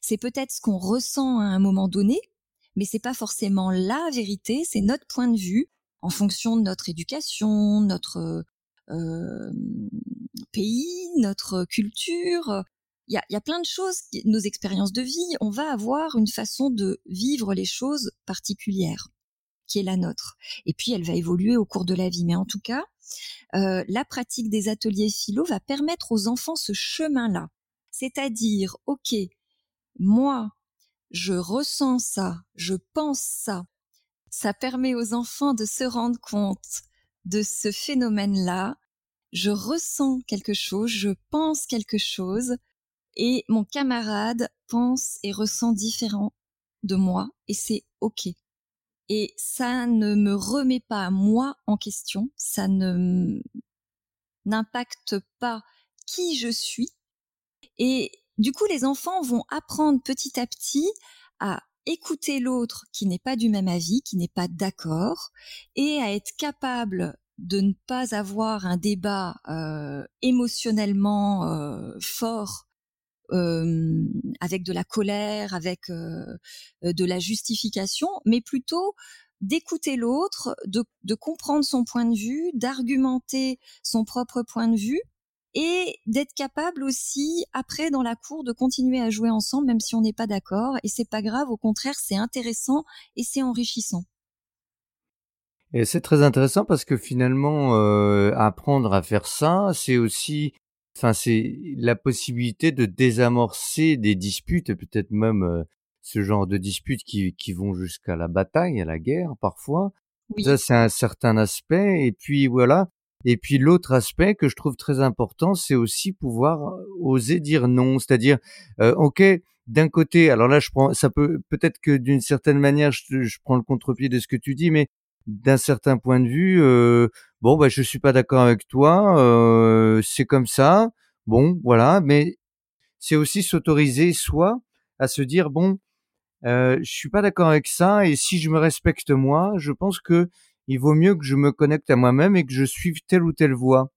C'est peut-être ce qu'on ressent à un moment donné, mais c'est pas forcément la vérité, c'est notre point de vue en fonction de notre éducation, notre euh, pays, notre culture. Il y a, plein de choses, nos expériences de vie, on va avoir une façon de vivre les choses particulières qui est la nôtre. Et puis elle va évoluer au cours de la vie. Mais en tout cas, euh, la pratique des ateliers philo va permettre aux enfants ce chemin-là. C'est-à-dire, OK, moi, je ressens ça, je pense ça. Ça permet aux enfants de se rendre compte de ce phénomène-là. Je ressens quelque chose, je pense quelque chose, et mon camarade pense et ressent différent de moi, et c'est OK. Et ça ne me remet pas moi en question, ça ne n'impacte pas qui je suis. Et du coup, les enfants vont apprendre petit à petit à écouter l'autre qui n'est pas du même avis, qui n'est pas d'accord, et à être capable de ne pas avoir un débat euh, émotionnellement euh, fort euh, avec de la colère, avec euh, de la justification, mais plutôt d'écouter l'autre, de, de comprendre son point de vue, d'argumenter son propre point de vue et d'être capable aussi après dans la cour de continuer à jouer ensemble même si on n'est pas d'accord et c'est pas grave au contraire c'est intéressant et c'est enrichissant. Et c'est très intéressant parce que finalement, euh, apprendre à faire ça, c'est aussi, enfin, c'est la possibilité de désamorcer des disputes, et peut-être même euh, ce genre de disputes qui, qui vont jusqu'à la bataille, à la guerre parfois. Oui. Ça, c'est un certain aspect. Et puis voilà. Et puis l'autre aspect que je trouve très important, c'est aussi pouvoir oser dire non. C'est-à-dire, euh, ok, d'un côté, alors là, je prends, ça peut peut-être que d'une certaine manière, je, je prends le contre-pied de ce que tu dis, mais d'un certain point de vue, euh, bon, bah, je suis pas d'accord avec toi, euh, c'est comme ça, bon, voilà, mais c'est aussi s'autoriser soi à se dire, bon, euh, je suis pas d'accord avec ça, et si je me respecte moi, je pense que il vaut mieux que je me connecte à moi-même et que je suive telle ou telle voie.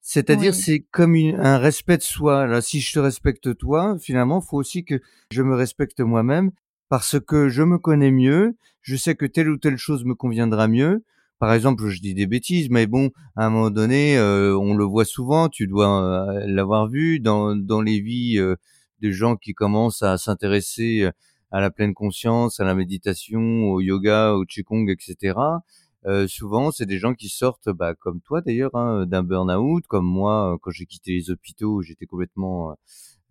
C'est-à-dire, Oui. c'est comme une- un respect de soi. Là, si je te respecte toi, finalement, faut aussi que je me respecte moi-même parce que je me connais mieux. Je sais que telle ou telle chose me conviendra mieux. Par exemple, je dis des bêtises, mais bon, à un moment donné, euh, on le voit souvent. Tu dois euh, l'avoir vu dans dans les vies euh, de gens qui commencent à s'intéresser euh, à la pleine conscience, à la méditation, au yoga, au qigong, etc. Euh, souvent, c'est des gens qui sortent, bah, comme toi d'ailleurs, hein, d'un burn-out, comme moi, euh, quand j'ai quitté les hôpitaux, j'étais complètement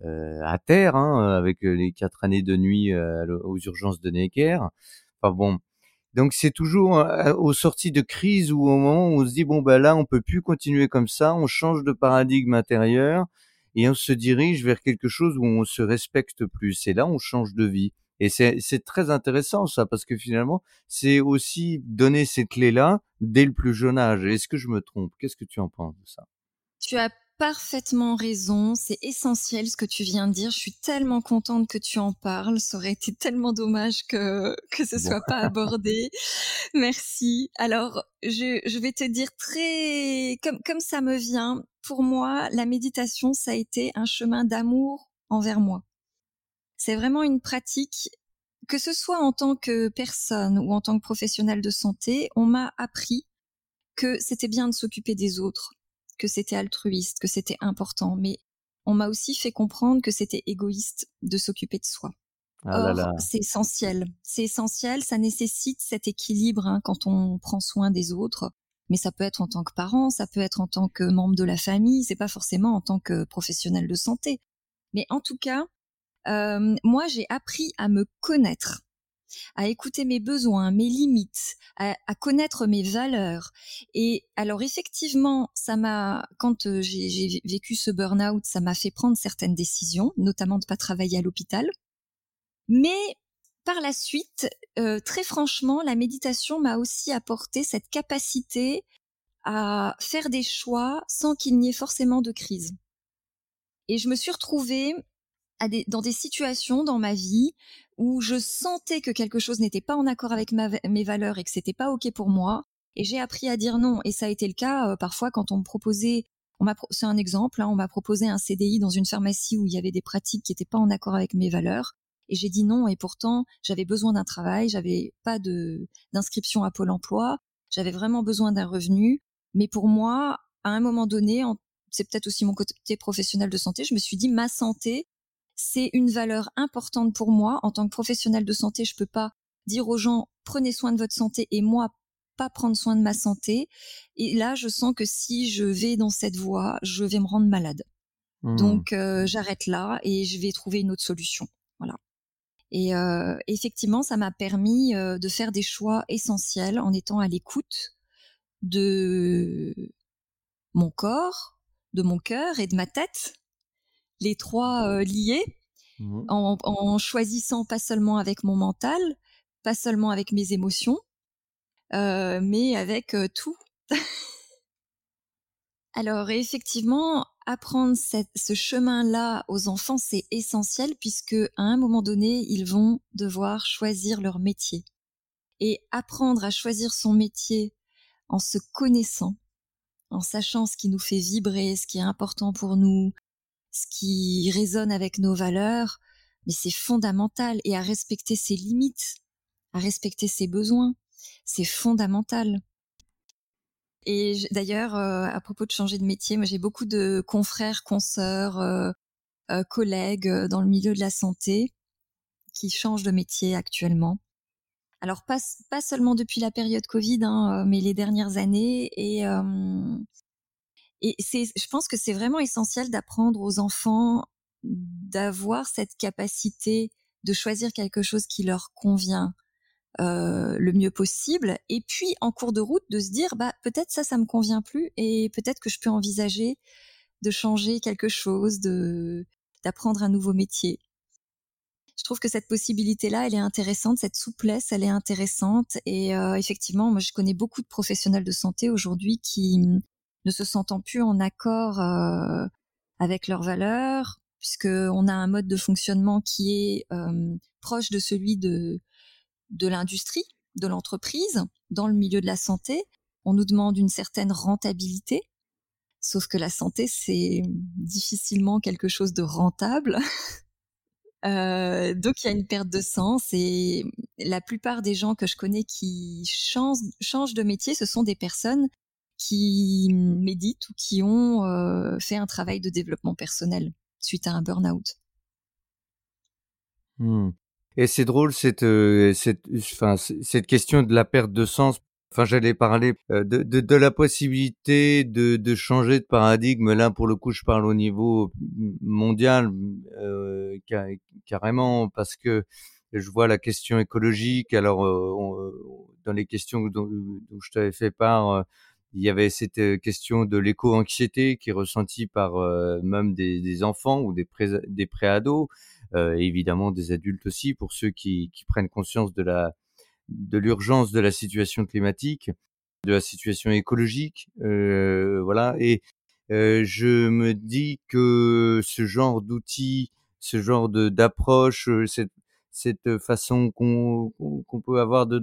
euh, à terre, hein, avec les quatre années de nuit aux urgences de Necker. Enfin bon, donc c'est toujours aux sorties de crise ou au moment où on se dit bon bah là on peut plus continuer comme ça, on change de paradigme intérieur et on se dirige vers quelque chose où on se respecte plus. Et là on change de vie. Et c'est très intéressant ça parce que finalement c'est aussi donner ces clés là dès le plus jeune âge. Est-ce que je me trompe? Qu'est-ce que tu en penses de ça? Tu as parfaitement raison, c'est essentiel ce que tu viens de dire. Je suis tellement contente que tu en parles. Ça aurait été tellement dommage que que ce Bon. soit pas abordé. [LAUGHS] Merci. Alors, je, je vais te dire très comme comme ça me vient. Pour moi, la méditation, ça a été un chemin d'amour envers moi. C'est vraiment une pratique que ce soit en tant que personne ou en tant que professionnel de santé, on m'a appris que c'était bien de s'occuper des autres, que c'était altruiste, que c'était important, mais on m'a aussi fait comprendre que c'était égoïste de s'occuper de soi. Ah Or, c'est essentiel. C'est essentiel, ça nécessite cet équilibre hein, quand on prend soin des autres. Mais ça peut être en tant que parent, ça peut être en tant que membre de la famille, c'est pas forcément en tant que professionnel de santé. Mais en tout cas, euh, moi j'ai appris à me connaître, à écouter mes besoins, mes limites, à, connaître mes valeurs. Et alors effectivement, ça m'a, quand euh, j'ai vécu ce burn-out, ça m'a fait prendre certaines décisions, notamment de pas travailler à l'hôpital. Mais par la suite, euh, très franchement, la méditation m'a aussi apporté cette capacité à faire des choix sans qu'il n'y ait forcément de crise. Et je me suis retrouvée dans des situations dans ma vie où je sentais que quelque chose n'était pas en accord avec mes valeurs et que c'était pas ok pour moi. Et j'ai appris à dire non. Et ça a été le cas euh, parfois quand on me proposait, c'est un exemple, hein, on m'a proposé un CDI dans une pharmacie où il y avait des pratiques qui n'étaient pas en accord avec mes valeurs. Et j'ai dit non. Et pourtant, j'avais besoin d'un travail, j'avais pas de d'inscription à Pôle Emploi, j'avais vraiment besoin d'un revenu. Mais pour moi, à un moment donné, c'est peut-être aussi mon côté professionnel de santé, je me suis dit ma santé, c'est une valeur importante pour moi. En tant que professionnel de santé, je peux pas dire aux gens prenez soin de votre santé et moi pas prendre soin de ma santé. Et là, je sens que si je vais dans cette voie, je vais me rendre malade. Mmh. Donc euh, j'arrête là et je vais trouver une autre solution. Voilà. Et euh, effectivement, ça m'a permis euh, de faire des choix essentiels en étant à l'écoute de mon corps, de mon cœur et de ma tête les trois euh, liés, mmh en, choisissant pas seulement avec mon mental, pas seulement avec mes émotions, euh, mais avec euh, tout. [LAUGHS] Alors effectivement, apprendre ce chemin-là aux enfants, c'est essentiel puisque à un moment donné, ils vont devoir choisir leur métier. Et apprendre à choisir son métier en se connaissant, en sachant ce qui nous fait vibrer, ce qui est important pour nous, ce qui résonne avec nos valeurs, mais c'est fondamental et à respecter ses limites, à respecter ses besoins, c'est fondamental. Et d'ailleurs, euh, à propos de changer de métier, moi j'ai beaucoup de confrères, consoeurs, euh, euh, collègues dans le milieu de la santé qui changent de métier actuellement. Alors pas, pas seulement depuis la période Covid, hein, mais les dernières années. Et et c'est, je pense que c'est vraiment essentiel d'apprendre aux enfants d'avoir cette capacité de choisir quelque chose qui leur convient euh, le mieux possible, et puis en cours de route de se dire bah peut-être ça ça me convient plus et peut-être que je peux envisager de changer quelque chose, de d'apprendre un nouveau métier. Je trouve que cette possibilité-là, elle est intéressante, cette souplesse, elle est intéressante. Et euh, effectivement, moi, je connais beaucoup de professionnels de santé aujourd'hui qui ne se sentant plus en accord euh, avec leurs valeurs, puisque on a un mode de fonctionnement qui est euh, proche de celui de de l'industrie, de l'entreprise, dans le milieu de la santé. On nous demande une certaine rentabilité, sauf que la santé c'est difficilement quelque chose de rentable. [LAUGHS] Euh, donc il y a une perte de sens et la plupart des gens que je connais qui changent, changent de métier, ce sont des personnes qui méditent ou qui ont euh, fait un travail de développement personnel suite à un burn-out. Mmh. Et c'est drôle cette, euh, cette, enfin, cette question de la perte de sens. Enfin, j'allais parler euh, de, de, la possibilité de, de changer de paradigme. Là, pour le coup, je parle au niveau mondial carrément parce que je vois la question écologique. Alors, dans les questions dont, dont je t'avais fait part, il y avait cette question de l'éco-anxiété qui est ressentie par même des, enfants ou des, pré des préados, évidemment des adultes aussi, pour ceux qui, prennent conscience de la de l'urgence de la situation climatique, de la situation écologique, voilà. Et je me dis que ce genre d'outils, ce genre d'approche, cette cette façon qu'on qu'on peut avoir de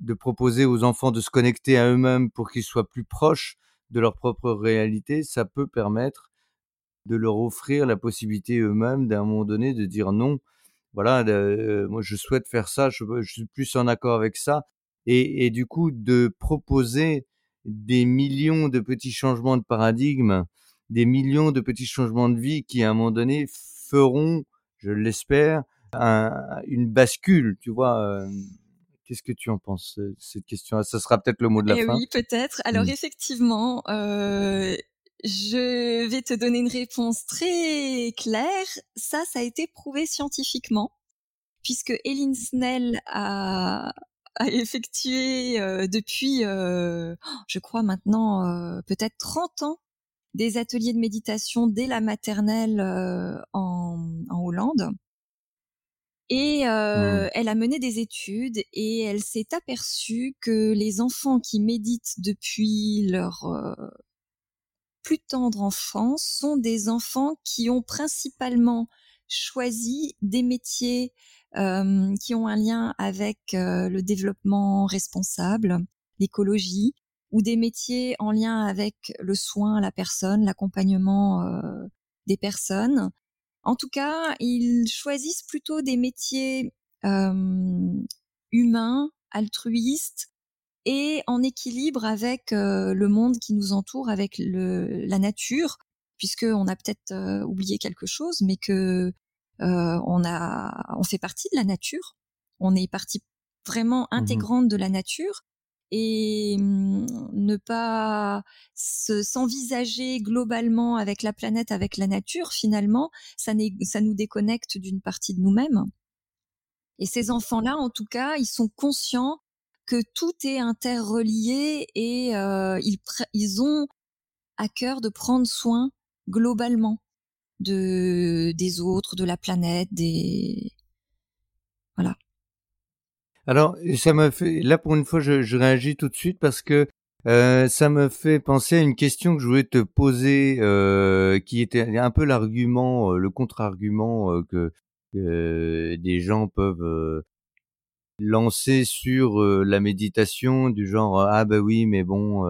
de proposer aux enfants de se connecter à eux-mêmes pour qu'ils soient plus proches de leur propre réalité, ça peut permettre de leur offrir la possibilité eux-mêmes d'un moment donné de dire non. Voilà, de- moi je souhaite faire ça, je, suis plus en accord avec ça. Et, du coup, de proposer des millions de petits changements de paradigme, des millions de petits changements de vie qui, à un moment donné, feront, je l'espère, un- une bascule, tu vois. euh, Qu'est-ce que tu en penses, euh, cette question Ça sera peut-être le mot de la Eh fin. oui, peut-être. Alors Mm. effectivement, euh, je vais te donner une réponse très claire. Ça, ça a été prouvé scientifiquement, puisque Eileen Snell a, a effectué euh, depuis, euh, je crois maintenant, euh, peut-être 30 ans, des ateliers de méditation dès la maternelle en, en Hollande. Et euh, Mmh. elle a mené des études et elle s'est aperçue que les enfants qui méditent depuis leur euh, plus tendre enfance sont des enfants qui ont principalement choisi des métiers euh, qui ont un lien avec le développement responsable, l'écologie, ou des métiers en lien avec le soin à la personne, l'accompagnement euh, des personnes. En tout cas, ils choisissent plutôt des métiers euh, humains, altruistes et en équilibre avec euh, le monde qui nous entoure, avec le, la nature, puisque on a peut-être euh, oublié quelque chose, mais que on a, on fait partie de la nature. On est partie vraiment Mmh intégrante de la nature et hum, ne pas se- s'envisager globalement avec la planète, avec la nature, finalement, ça, nous déconnecte d'une partie de nous-mêmes. Et ces enfants-là, en tout cas, ils sont conscients que tout est interrelié et euh, ils, ont à cœur de prendre soin globalement de des autres, de la planète, des voilà. Alors, ça me fait, là pour une fois, je, réagis tout de suite parce que euh, ça me fait penser à une question que je voulais te poser, euh, qui était un peu l'argument, euh, le contre-argument que, des gens peuvent lancer sur la méditation, du genre ah bah oui, mais bon,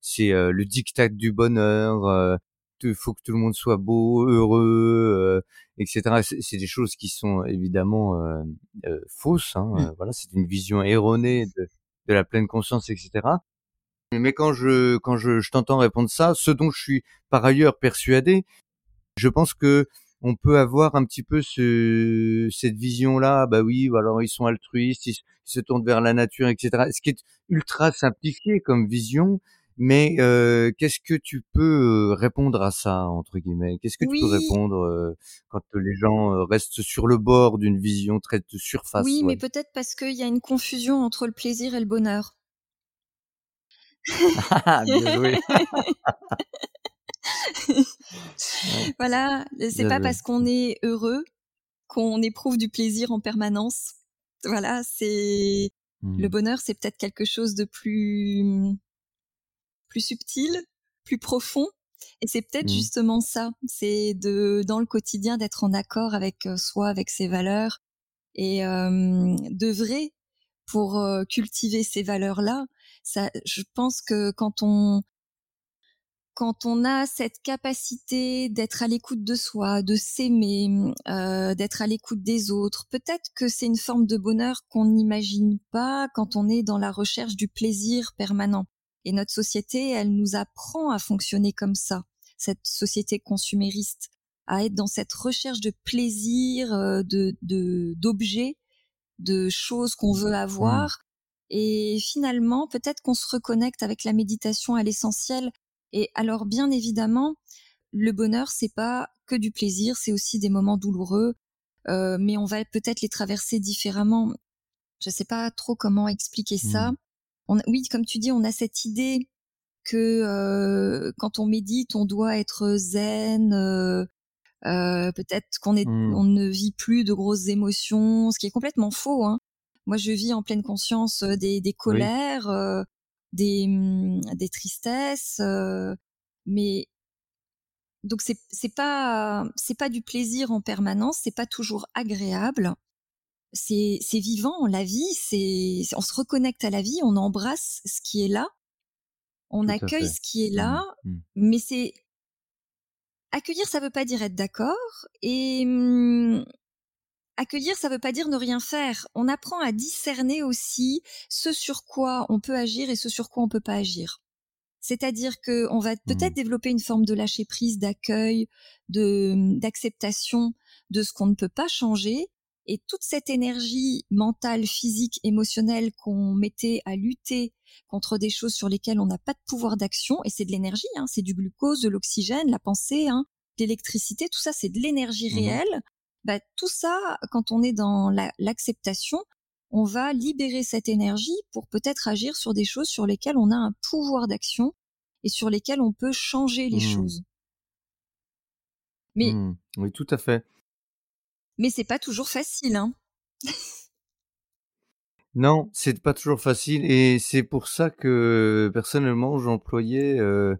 c'est le diktat du bonheur, il faut que tout le monde soit beau, heureux, euh, etc. C'est des choses qui sont évidemment euh, euh, fausses. Hein, Mm. euh, voilà, c'est une vision erronée de, de la pleine conscience, etc. Mais quand je quand je, je t'entends répondre ça, ce dont je suis par ailleurs persuadé, je pense que on peut avoir un petit peu ce, cette vision-là. Bah oui, alors ils sont altruistes, ils se tournent vers la nature, etc. Ce qui est ultra simplifié comme vision. Mais euh, qu'est-ce que tu peux répondre à ça entre guillemets? Qu'est-ce que tu peux répondre euh, quand les gens restent sur le bord d'une vision très de surface oui, mais peut-être parce qu'il y a une confusion entre le plaisir et le bonheur. Ah, Bien joué. [LAUGHS] Voilà, c'est pas joué. parce qu'on est heureux qu'on éprouve du plaisir en permanence. Voilà, c'est le Hmm. bonheur, c'est peut-être quelque chose de plus plus subtil, plus profond. Et c'est peut-être Hmm. justement ça, c'est de dans le quotidien d'être en accord avec euh, soi, avec ses valeurs et euh, d'œuvrer pour euh, cultiver ces valeurs-là. Ça, je pense que quand on quand on a cette capacité d'être à l'écoute de soi, de s'aimer, euh, d'être à l'écoute des autres, peut-être que c'est une forme de bonheur qu'on n'imagine pas quand on est dans la recherche du plaisir permanent. Et notre société, elle nous apprend à fonctionner comme ça, cette société consumériste, à être dans cette recherche de plaisir, euh, de d'objets, de choses qu'on veut avoir. Et finalement, peut-être qu'on se reconnecte avec la méditation à l'essentiel. Et alors, bien évidemment, le bonheur, c'est pas que du plaisir, c'est aussi des moments douloureux, euh, mais on va peut-être les traverser différemment. Je sais pas trop comment expliquer ça. On, oui, comme tu dis, on a cette idée que euh, quand on médite, on doit être zen. euh, euh, peut-être qu'on est, on ne vit plus de grosses émotions, ce qui est complètement faux. Hein. Moi, je vis en pleine conscience des, colères, euh, des, des tristesses, mais donc c'est c'est pas c'est pas du plaisir en permanence, c'est pas toujours agréable. C'est c'est vivant, la vie, c'est on se reconnecte à la vie, on embrasse ce qui est là, on Tout accueille ce qui est là, Hmm. mais c'est accueillir, ça veut pas dire être d'accord. Et hum, accueillir, ça veut pas dire ne rien faire. On apprend à discerner aussi ce sur quoi on peut agir et ce sur quoi on peut pas agir. C'est-à-dire que on va peut-être Mmh. développer une forme de lâcher prise, d'accueil, de d'acceptation de ce qu'on ne peut pas changer. Et toute cette énergie mentale, physique, émotionnelle qu'on mettait à lutter contre des choses sur lesquelles on n'a pas de pouvoir d'action, et c'est de l'énergie, hein, c'est du glucose, de l'oxygène, la pensée, hein, l'électricité, tout ça, c'est de l'énergie Mmh réelle. Bah, tout ça, quand on est dans la- l'acceptation, on va libérer cette énergie pour peut-être agir sur des choses sur lesquelles on a un pouvoir d'action et sur lesquelles on peut changer les Mmh. choses. Mais, Mmh. Oui, tout à fait. Mais c'est pas toujours facile, hein. Non, c'est pas toujours facile et c'est pour ça que personnellement j'employais euh,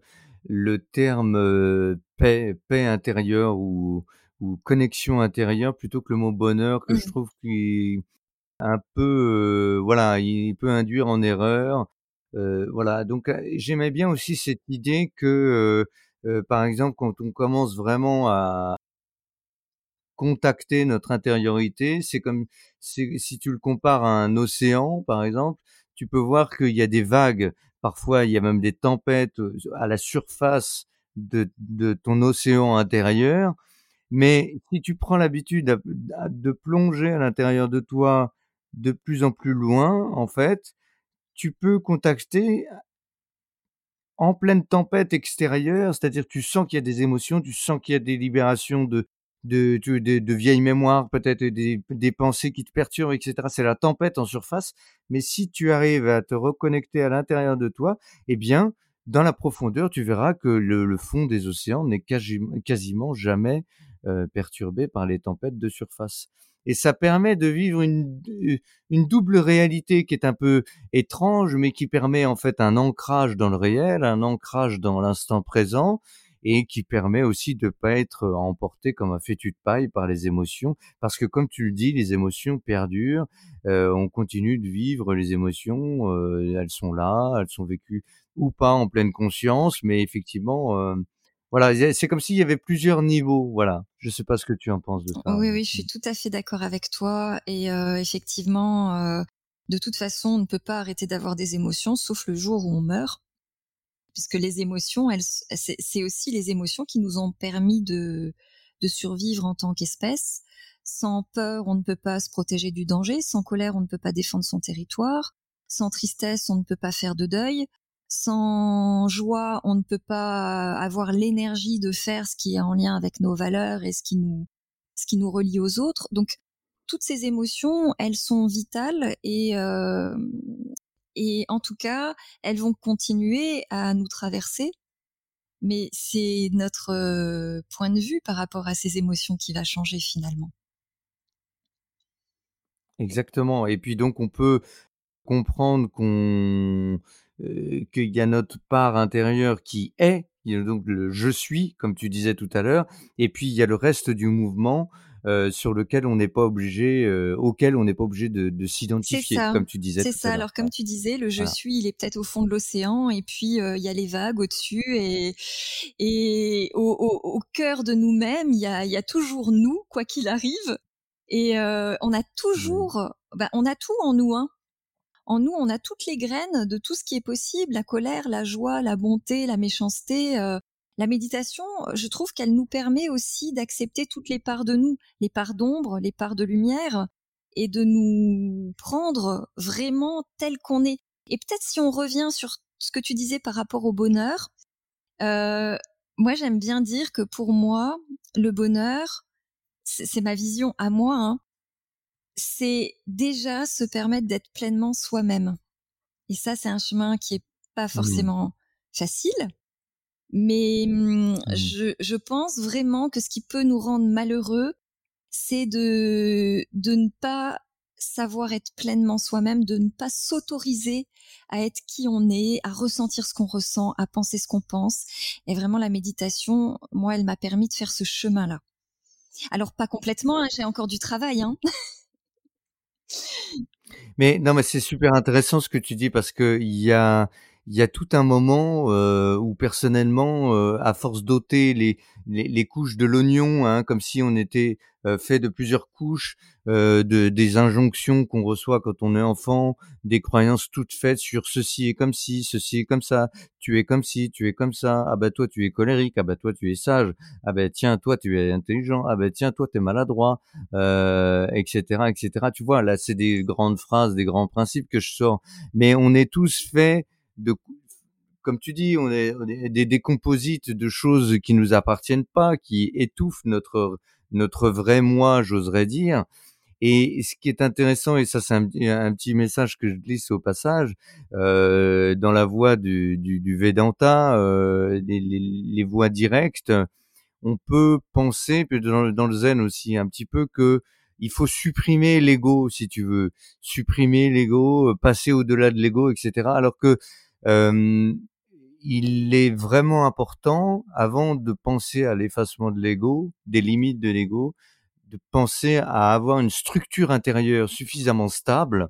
le terme euh, paix, paix intérieure ou, ou connexion intérieure plutôt que le mot bonheur que je Mmh. trouve qu'il un peu euh, voilà il peut induire en erreur voilà donc j'aimais bien aussi cette idée que par exemple quand on commence vraiment à contacter notre intériorité. C'est comme si tu le compares à un océan, par exemple, tu peux voir qu'il y a des vagues. Parfois, il y a même des tempêtes euh, à la surface de, de ton océan intérieur. Mais si tu prends l'habitude de plonger à l'intérieur de toi de plus en plus loin, en fait, tu peux contacter en pleine tempête extérieure, c'est-à-dire tu sens qu'il y a des émotions, tu sens qu'il y a des libérations de de vieilles mémoires, peut-être des pensées qui te perturbent et cetera. C'est la tempête en surface, mais si tu arrives à te reconnecter à l'intérieur de toi, eh bien, dans la profondeur, tu verras que le fond des océans n'est quasi quasiment jamais, heu, perturbé par les tempêtes de surface et ça permet de vivre une une double réalité qui est un peu étrange, mais qui permet en fait un ancrage dans le réel, un ancrage dans l'instant présent, et qui permet aussi de pas être emporté comme un fétu de paille par les émotions, parce que comme tu le dis, les émotions perdurent, euh, on continue de vivre les émotions, euh, elles sont là, elles sont vécues ou pas en pleine conscience, mais effectivement, euh, voilà, c'est comme s'il y avait plusieurs niveaux, voilà. Je sais pas ce que tu en penses de ça. Oui, oui, je suis tout à fait d'accord avec toi. Et euh, effectivement, euh, de toute façon, on ne peut pas arrêter d'avoir des émotions, sauf le jour où on meurt. Puisque les émotions, c'est aussi les émotions qui nous ont permis de, de survivre en tant qu'espèce. Sans peur, on ne peut pas se protéger du danger. Sans colère, on ne peut pas défendre son territoire. Sans tristesse, on ne peut pas faire de deuil. Sans joie, on ne peut pas avoir l'énergie de faire ce qui est en lien avec nos valeurs et ce qui nous, ce qui nous relie aux autres. Donc, toutes ces émotions, elles sont vitales et, euh, et en tout cas, elles vont continuer à nous traverser. Mais c'est notre point de vue par rapport à ces émotions qui va changer finalement. Exactement. Et puis donc on peut comprendre qu'on qu'il y a notre part intérieure qui est, il y a donc le je suis, comme tu disais tout à l'heure, et puis il y a le reste du mouvement euh, sur lequel on n'est pas obligé, euh, auquel on n'est pas obligé de, de s'identifier, comme tu disais C'est ça. Alors comme tu disais, le je Voilà. suis, il est peut-être au fond de l'océan et puis euh, il y a les vagues au-dessus et, et au, au, au cœur de nous-mêmes, il y a, y a toujours nous, quoi qu'il arrive. Et euh, on a toujours, bah, on a tout en nous. Hein. En nous, on a toutes les graines de tout ce qui est possible, la colère, la joie, la bonté, la méchanceté. euh, la méditation, je trouve qu'elle nous permet aussi d'accepter toutes les parts de nous, les parts d'ombre, les parts de lumière, et de nous prendre vraiment tel qu'on est. Et peut-être si on revient sur ce que tu disais par rapport au bonheur, euh, moi j'aime bien dire que pour moi, le bonheur, c'est c'est ma vision à moi, hein, c'est déjà se permettre d'être pleinement soi-même. Et ça, c'est un chemin qui est pas Mmh. forcément facile, mais hum, Mmh. je, je pense vraiment que ce qui peut nous rendre malheureux, c'est de, de ne pas savoir être pleinement soi-même, de ne pas s'autoriser à être qui on est, à ressentir ce qu'on ressent, à penser ce qu'on pense. Et vraiment, la méditation, moi, elle m'a permis de faire ce chemin-là. Alors, pas complètement, hein, j'ai encore du travail, hein. Mais non, mais c'est super intéressant ce que tu dis parce que il y a il y a tout un moment euh, où personnellement, euh, à force d'ôter les, les, les, couches de l'oignon, hein, comme si on était euh, fait de plusieurs couches, euh, de, des injonctions qu'on reçoit quand on est enfant, des croyances toutes faites sur ceci est comme si, ceci est comme ça, tu es comme si, tu es comme ça, ah bah toi tu es colérique, ah bah toi tu es sage, ah bah tiens toi tu es intelligent, ah bah tiens toi tu es maladroit, euh, etc., etc. Tu vois, là c'est des grandes phrases, des grands principes que je sors, mais on est tous faits de comme tu dis, on est, des décomposites de choses qui nous appartiennent pas, qui étouffent notre notre vrai moi, j'oserais dire. Et ce qui est intéressant, et ça c'est un, petit message que je glisse au passage, euh, dans la voie du, du, du Vedanta, euh, les, les, les, voies directes, on peut penser, dans, dans le Zen aussi un petit peu, que il faut supprimer l'ego, si tu veux, supprimer l'ego, passer au-delà de l'ego, etc. Alors que il est vraiment important, avant de penser à l'effacement de l'ego, des limites de l'ego, de penser à avoir une structure intérieure suffisamment stable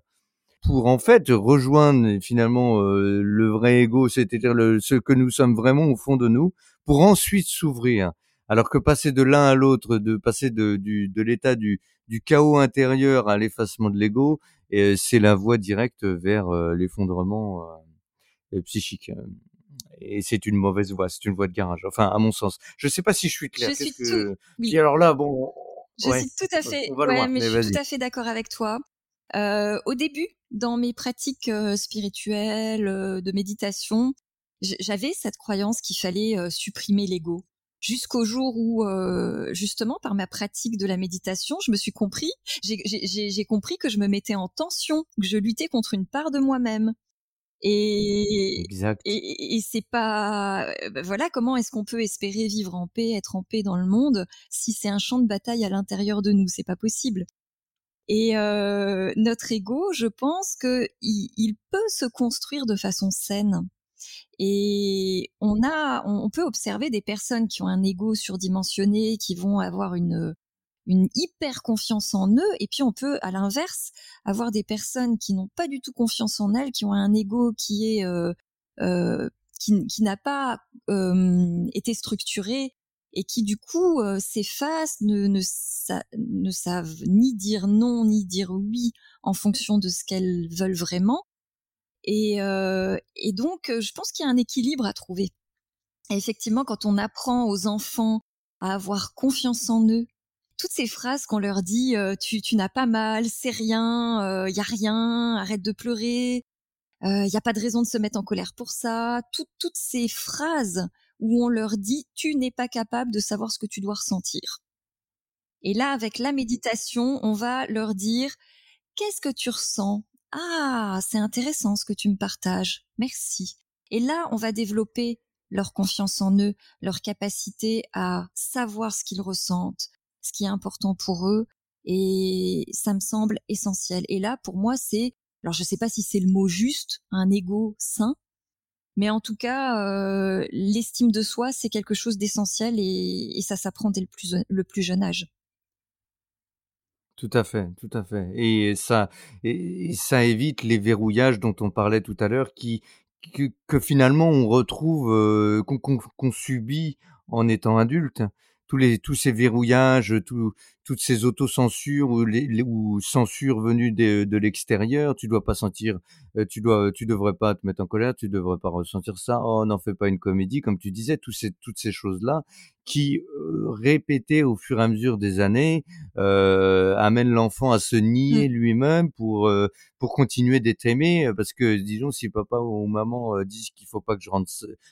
pour en fait rejoindre finalement euh, le vrai ego, c'est-à-dire ce que nous sommes vraiment au fond de nous, pour ensuite s'ouvrir. Alors que passer de l'un à l'autre, de passer de, du, de l'état du, du chaos intérieur à l'effacement de l'ego, euh, c'est la voie directe vers euh, l'effondrement psychique et c'est une mauvaise voie, c'est une voie de garage. Enfin, à mon sens. Je sais pas si je suis clair. Je suis tout... oui. alors là, bon. Je suis tout à fait. Ouais, mais, je suis tout à fait d'accord avec toi. Euh, au début, dans mes pratiques euh, spirituelles, euh, de méditation, j'avais cette croyance qu'il fallait euh, supprimer l'ego. Jusqu'au jour où, euh, justement, par ma pratique de la méditation, je me suis compris, j'ai compris que je me mettais en tension, que je luttais contre une part de moi-même. Et, exact. et, et c'est pas, bah, voilà, comment est-ce qu'on peut espérer vivre en paix, être en paix dans le monde si c'est un champ de bataille à l'intérieur de nous, c'est pas possible. Et euh, notre ego, je pense que il, il, peut se construire de façon saine. Et on a, on peut observer des personnes qui ont un ego surdimensionné, qui vont avoir une une hyper confiance en eux, et puis on peut, à l'inverse, avoir des personnes qui n'ont pas du tout confiance en elles, qui ont un ego qui est euh, euh, qui, n'a pas euh, été structuré et qui du coup s'effacent, ne, ne, savent ni dire non ni dire oui en fonction de ce qu'elles veulent vraiment. Et, et donc, je pense qu'il y a un équilibre à trouver. Et effectivement, quand on apprend aux enfants à avoir confiance en eux, toutes ces phrases qu'on leur dit euh, tu, n'as pas mal, c'est rien, il euh, y a rien, arrête de pleurer, il euh, y a pas de raison de se mettre en colère pour ça, toutes ces phrases où on leur dit tu n'es pas capable de savoir ce que tu dois ressentir. Et là, avec la méditation, on va leur dire qu'est-ce que tu ressens? Ah, c'est intéressant ce que tu me partages, merci. Et là, on va développer leur confiance en eux, leur capacité à savoir ce qu'ils ressentent, ce qui est important pour eux et ça me semble essentiel. Et là, pour moi, c'est, alors je sais pas si c'est le mot juste, un ego sain, mais en tout cas, euh, l'estime de soi, c'est quelque chose d'essentiel et, ça s'apprend dès le plus, jeune âge. Tout à fait, tout à fait. Et ça, et ça évite les verrouillages dont on parlait tout à l'heure, que, que, finalement on retrouve, euh, qu'on qu subit en étant adulte tous les tous ces verrouillages, tout, toutes ces autocensures ou, les, ou censures venues de, de l'extérieur. Tu dois pas sentir, euh, tu dois, tu devrais pas te mettre en colère, tu devrais pas ressentir ça. Oh, n'en fais pas une comédie, comme tu disais. Tous ces, toutes ces choses là qui euh, répétées au fur et à mesure des années euh, amènent l'enfant à se nier mmh. lui-même pour euh, pour continuer d'être aimé. Parce que disons, si papa ou maman disent qu'il faut pas que je, rentre,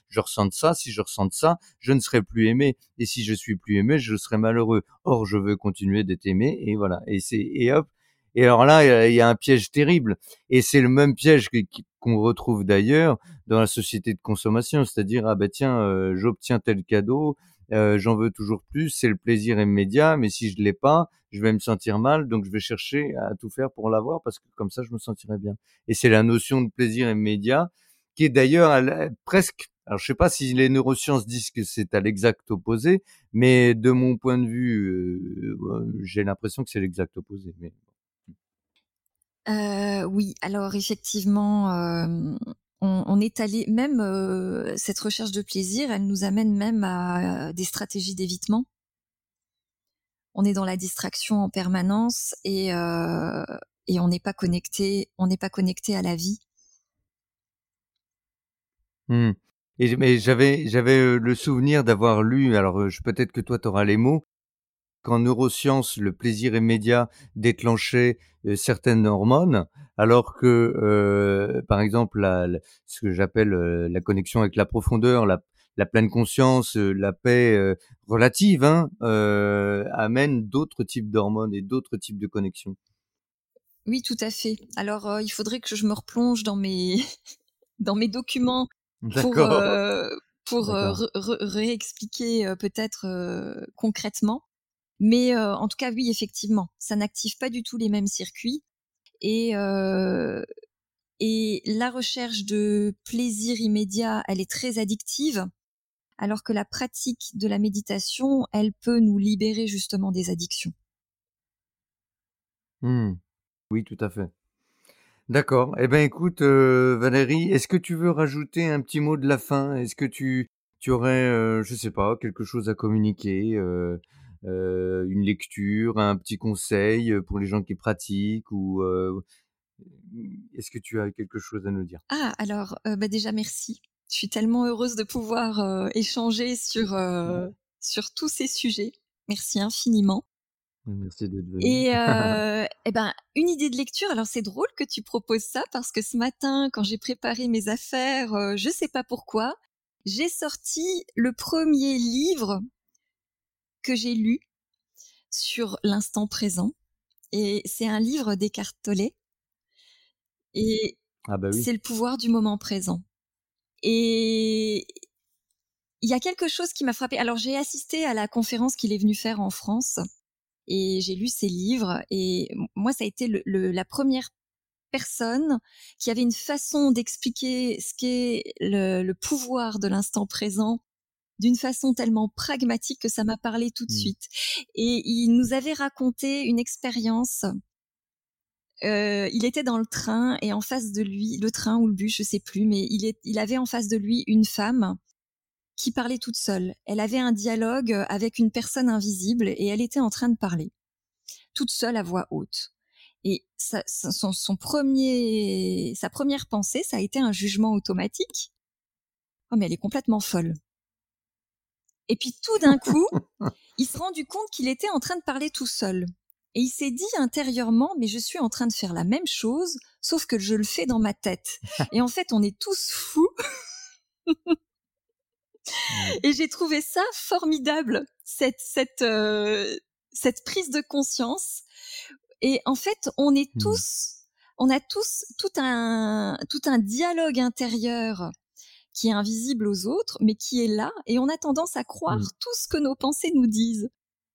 je ressente ça, si je ressente ça, je ne serai plus aimé. Et si je suis plus aimé, je serai malheureux. Or, je veux continuer d'être aimé et voilà. Et c'est et hop. Et alors là, il y a un piège terrible. Et c'est le même piège qu'on retrouve d'ailleurs dans la société de consommation, c'est-à-dire ah ben tiens, euh, j'obtiens tel cadeau, euh, j'en veux toujours plus, c'est le plaisir immédiat, mais si je l'ai pas, je vais me sentir mal, donc je vais chercher à tout faire pour l'avoir parce que comme ça je me sentirai bien. Et c'est la notion de plaisir immédiat qui est d'ailleurs presque alors, je sais pas si les neurosciences disent que c'est à l'exact opposé, mais de mon point de vue, euh, j'ai l'impression que c'est l'exact opposé. Mais... Euh, oui, alors effectivement, euh, on, on est allé même cette recherche de plaisir, elle nous amène même à des stratégies d'évitement. On est dans la distraction en permanence et et on n'est pas connecté, on n'est pas connecté à la vie. Mmh. Et mais j'avais j'avais euh, le souvenir d'avoir lu, alors euh, peut-être que toi tu auras les mots, qu'en neurosciences le plaisir immédiat déclenchait euh, certaines hormones, alors que euh, par exemple la, ce que j'appelle la connexion avec la profondeur, la, la pleine conscience, la paix relative, hein, euh, amène d'autres types d'hormones et d'autres types de connexions. Oui, tout à fait. Alors il faudrait que je me replonge dans mes [LAUGHS] dans mes documents pour euh, pour euh, réexpliquer euh, peut-être euh, concrètement. Mais en tout cas, oui, effectivement, ça n'active pas du tout les mêmes circuits. Et, et la recherche de plaisir immédiat, elle est très addictive, alors que la pratique de la méditation, elle peut nous libérer justement des addictions. Mmh. Oui, tout à fait. D'accord. Eh ben, écoute, euh, Valérie, est-ce que tu veux rajouter un petit mot de la fin? Est-ce que tu, tu aurais, euh, je sais pas, quelque chose à communiquer, euh, euh, une lecture, un petit conseil pour les gens qui pratiquent ou euh, est-ce que tu as quelque chose à nous dire? Ah, alors, bah déjà merci. Je suis tellement heureuse de pouvoir euh, échanger sur euh, sur tous ces sujets. Merci infiniment. Merci d'être venu. Et [LAUGHS] euh, eh ben, une idée de lecture. Alors c'est drôle que tu proposes ça parce que ce matin, quand j'ai préparé mes affaires, euh, je sais pas pourquoi, j'ai sorti le premier livre que j'ai lu sur l'instant présent. Et c'est un livre d'Eckhart Tolle. Et Ah bah oui. c'est le pouvoir du moment présent. Et il y a quelque chose qui m'a frappé. Alors j'ai assisté à la conférence qu'il est venu faire en France et j'ai lu ses livres et moi ça a été le, le, la première personne qui avait une façon d'expliquer ce qu'est le, le pouvoir de l'instant présent d'une façon tellement pragmatique que ça m'a parlé tout de Mm. suite. Et il nous avait raconté une expérience. Euh, il était dans le train et en face de lui, le train ou le bus, je sais plus, mais il, est, il avait en face de lui une femme qui parlait toute seule. Elle avait un dialogue avec une personne invisible et elle était en train de parler, toute seule à voix haute. Et sa, son, son premier, sa première pensée, ça a été un jugement automatique. Oh, mais elle est complètement folle. Et puis tout d'un coup, [LAUGHS] il s'est rendu compte qu'il était en train de parler tout seul. Et il s'est dit intérieurement, mais je suis en train de faire la même chose, sauf que je le fais dans ma tête. [LAUGHS] Et en fait, on est tous fous. [LAUGHS] Et j'ai trouvé ça formidable, cette, cette, euh, cette prise de conscience. Et en fait, on est Mmh. tous, on a tous tout un, tout un dialogue intérieur qui est invisible aux autres, mais qui est là, et on a tendance à croire Mmh. tout ce que nos pensées nous disent.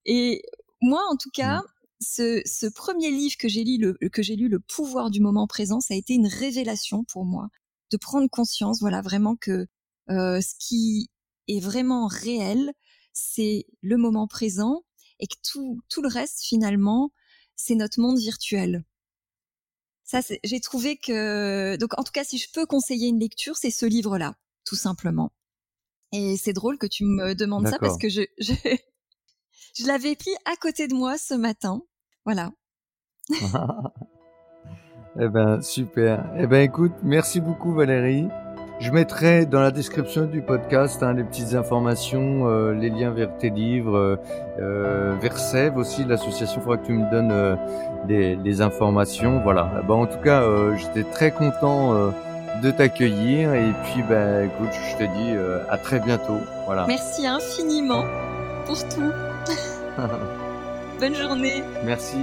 Et moi, en tout cas, Mmh. ce, ce premier livre que j'ai lu, le, que j'ai lu, Le pouvoir du moment présent, ça a été une révélation pour moi, de prendre conscience, voilà, vraiment que euh, ce qui est vraiment réel, c'est le moment présent, et que tout, tout le reste, finalement, c'est notre monde virtuel. Ça, j'ai trouvé que, donc, en tout cas, si je peux conseiller une lecture, c'est ce livre-là, tout simplement. Et c'est drôle que tu me demandes ça parce que je, [LAUGHS] je, je l'avais pris à côté de moi ce matin. Voilà. [LAUGHS] Eh ben, super. Eh ben, écoute, merci beaucoup, Valérie. Je mettrai dans la description du podcast hein, les petites informations, euh, les liens vers tes livres, euh, euh, vers Sève aussi, l'association. Il faudra que tu me donnes euh, les, les informations. Voilà. En tout cas, euh, j'étais très content de t'accueillir. Et puis, ben, écoute, je te dis à très bientôt. Voilà. Merci infiniment pour tout. [LAUGHS] Bonne journée. Merci.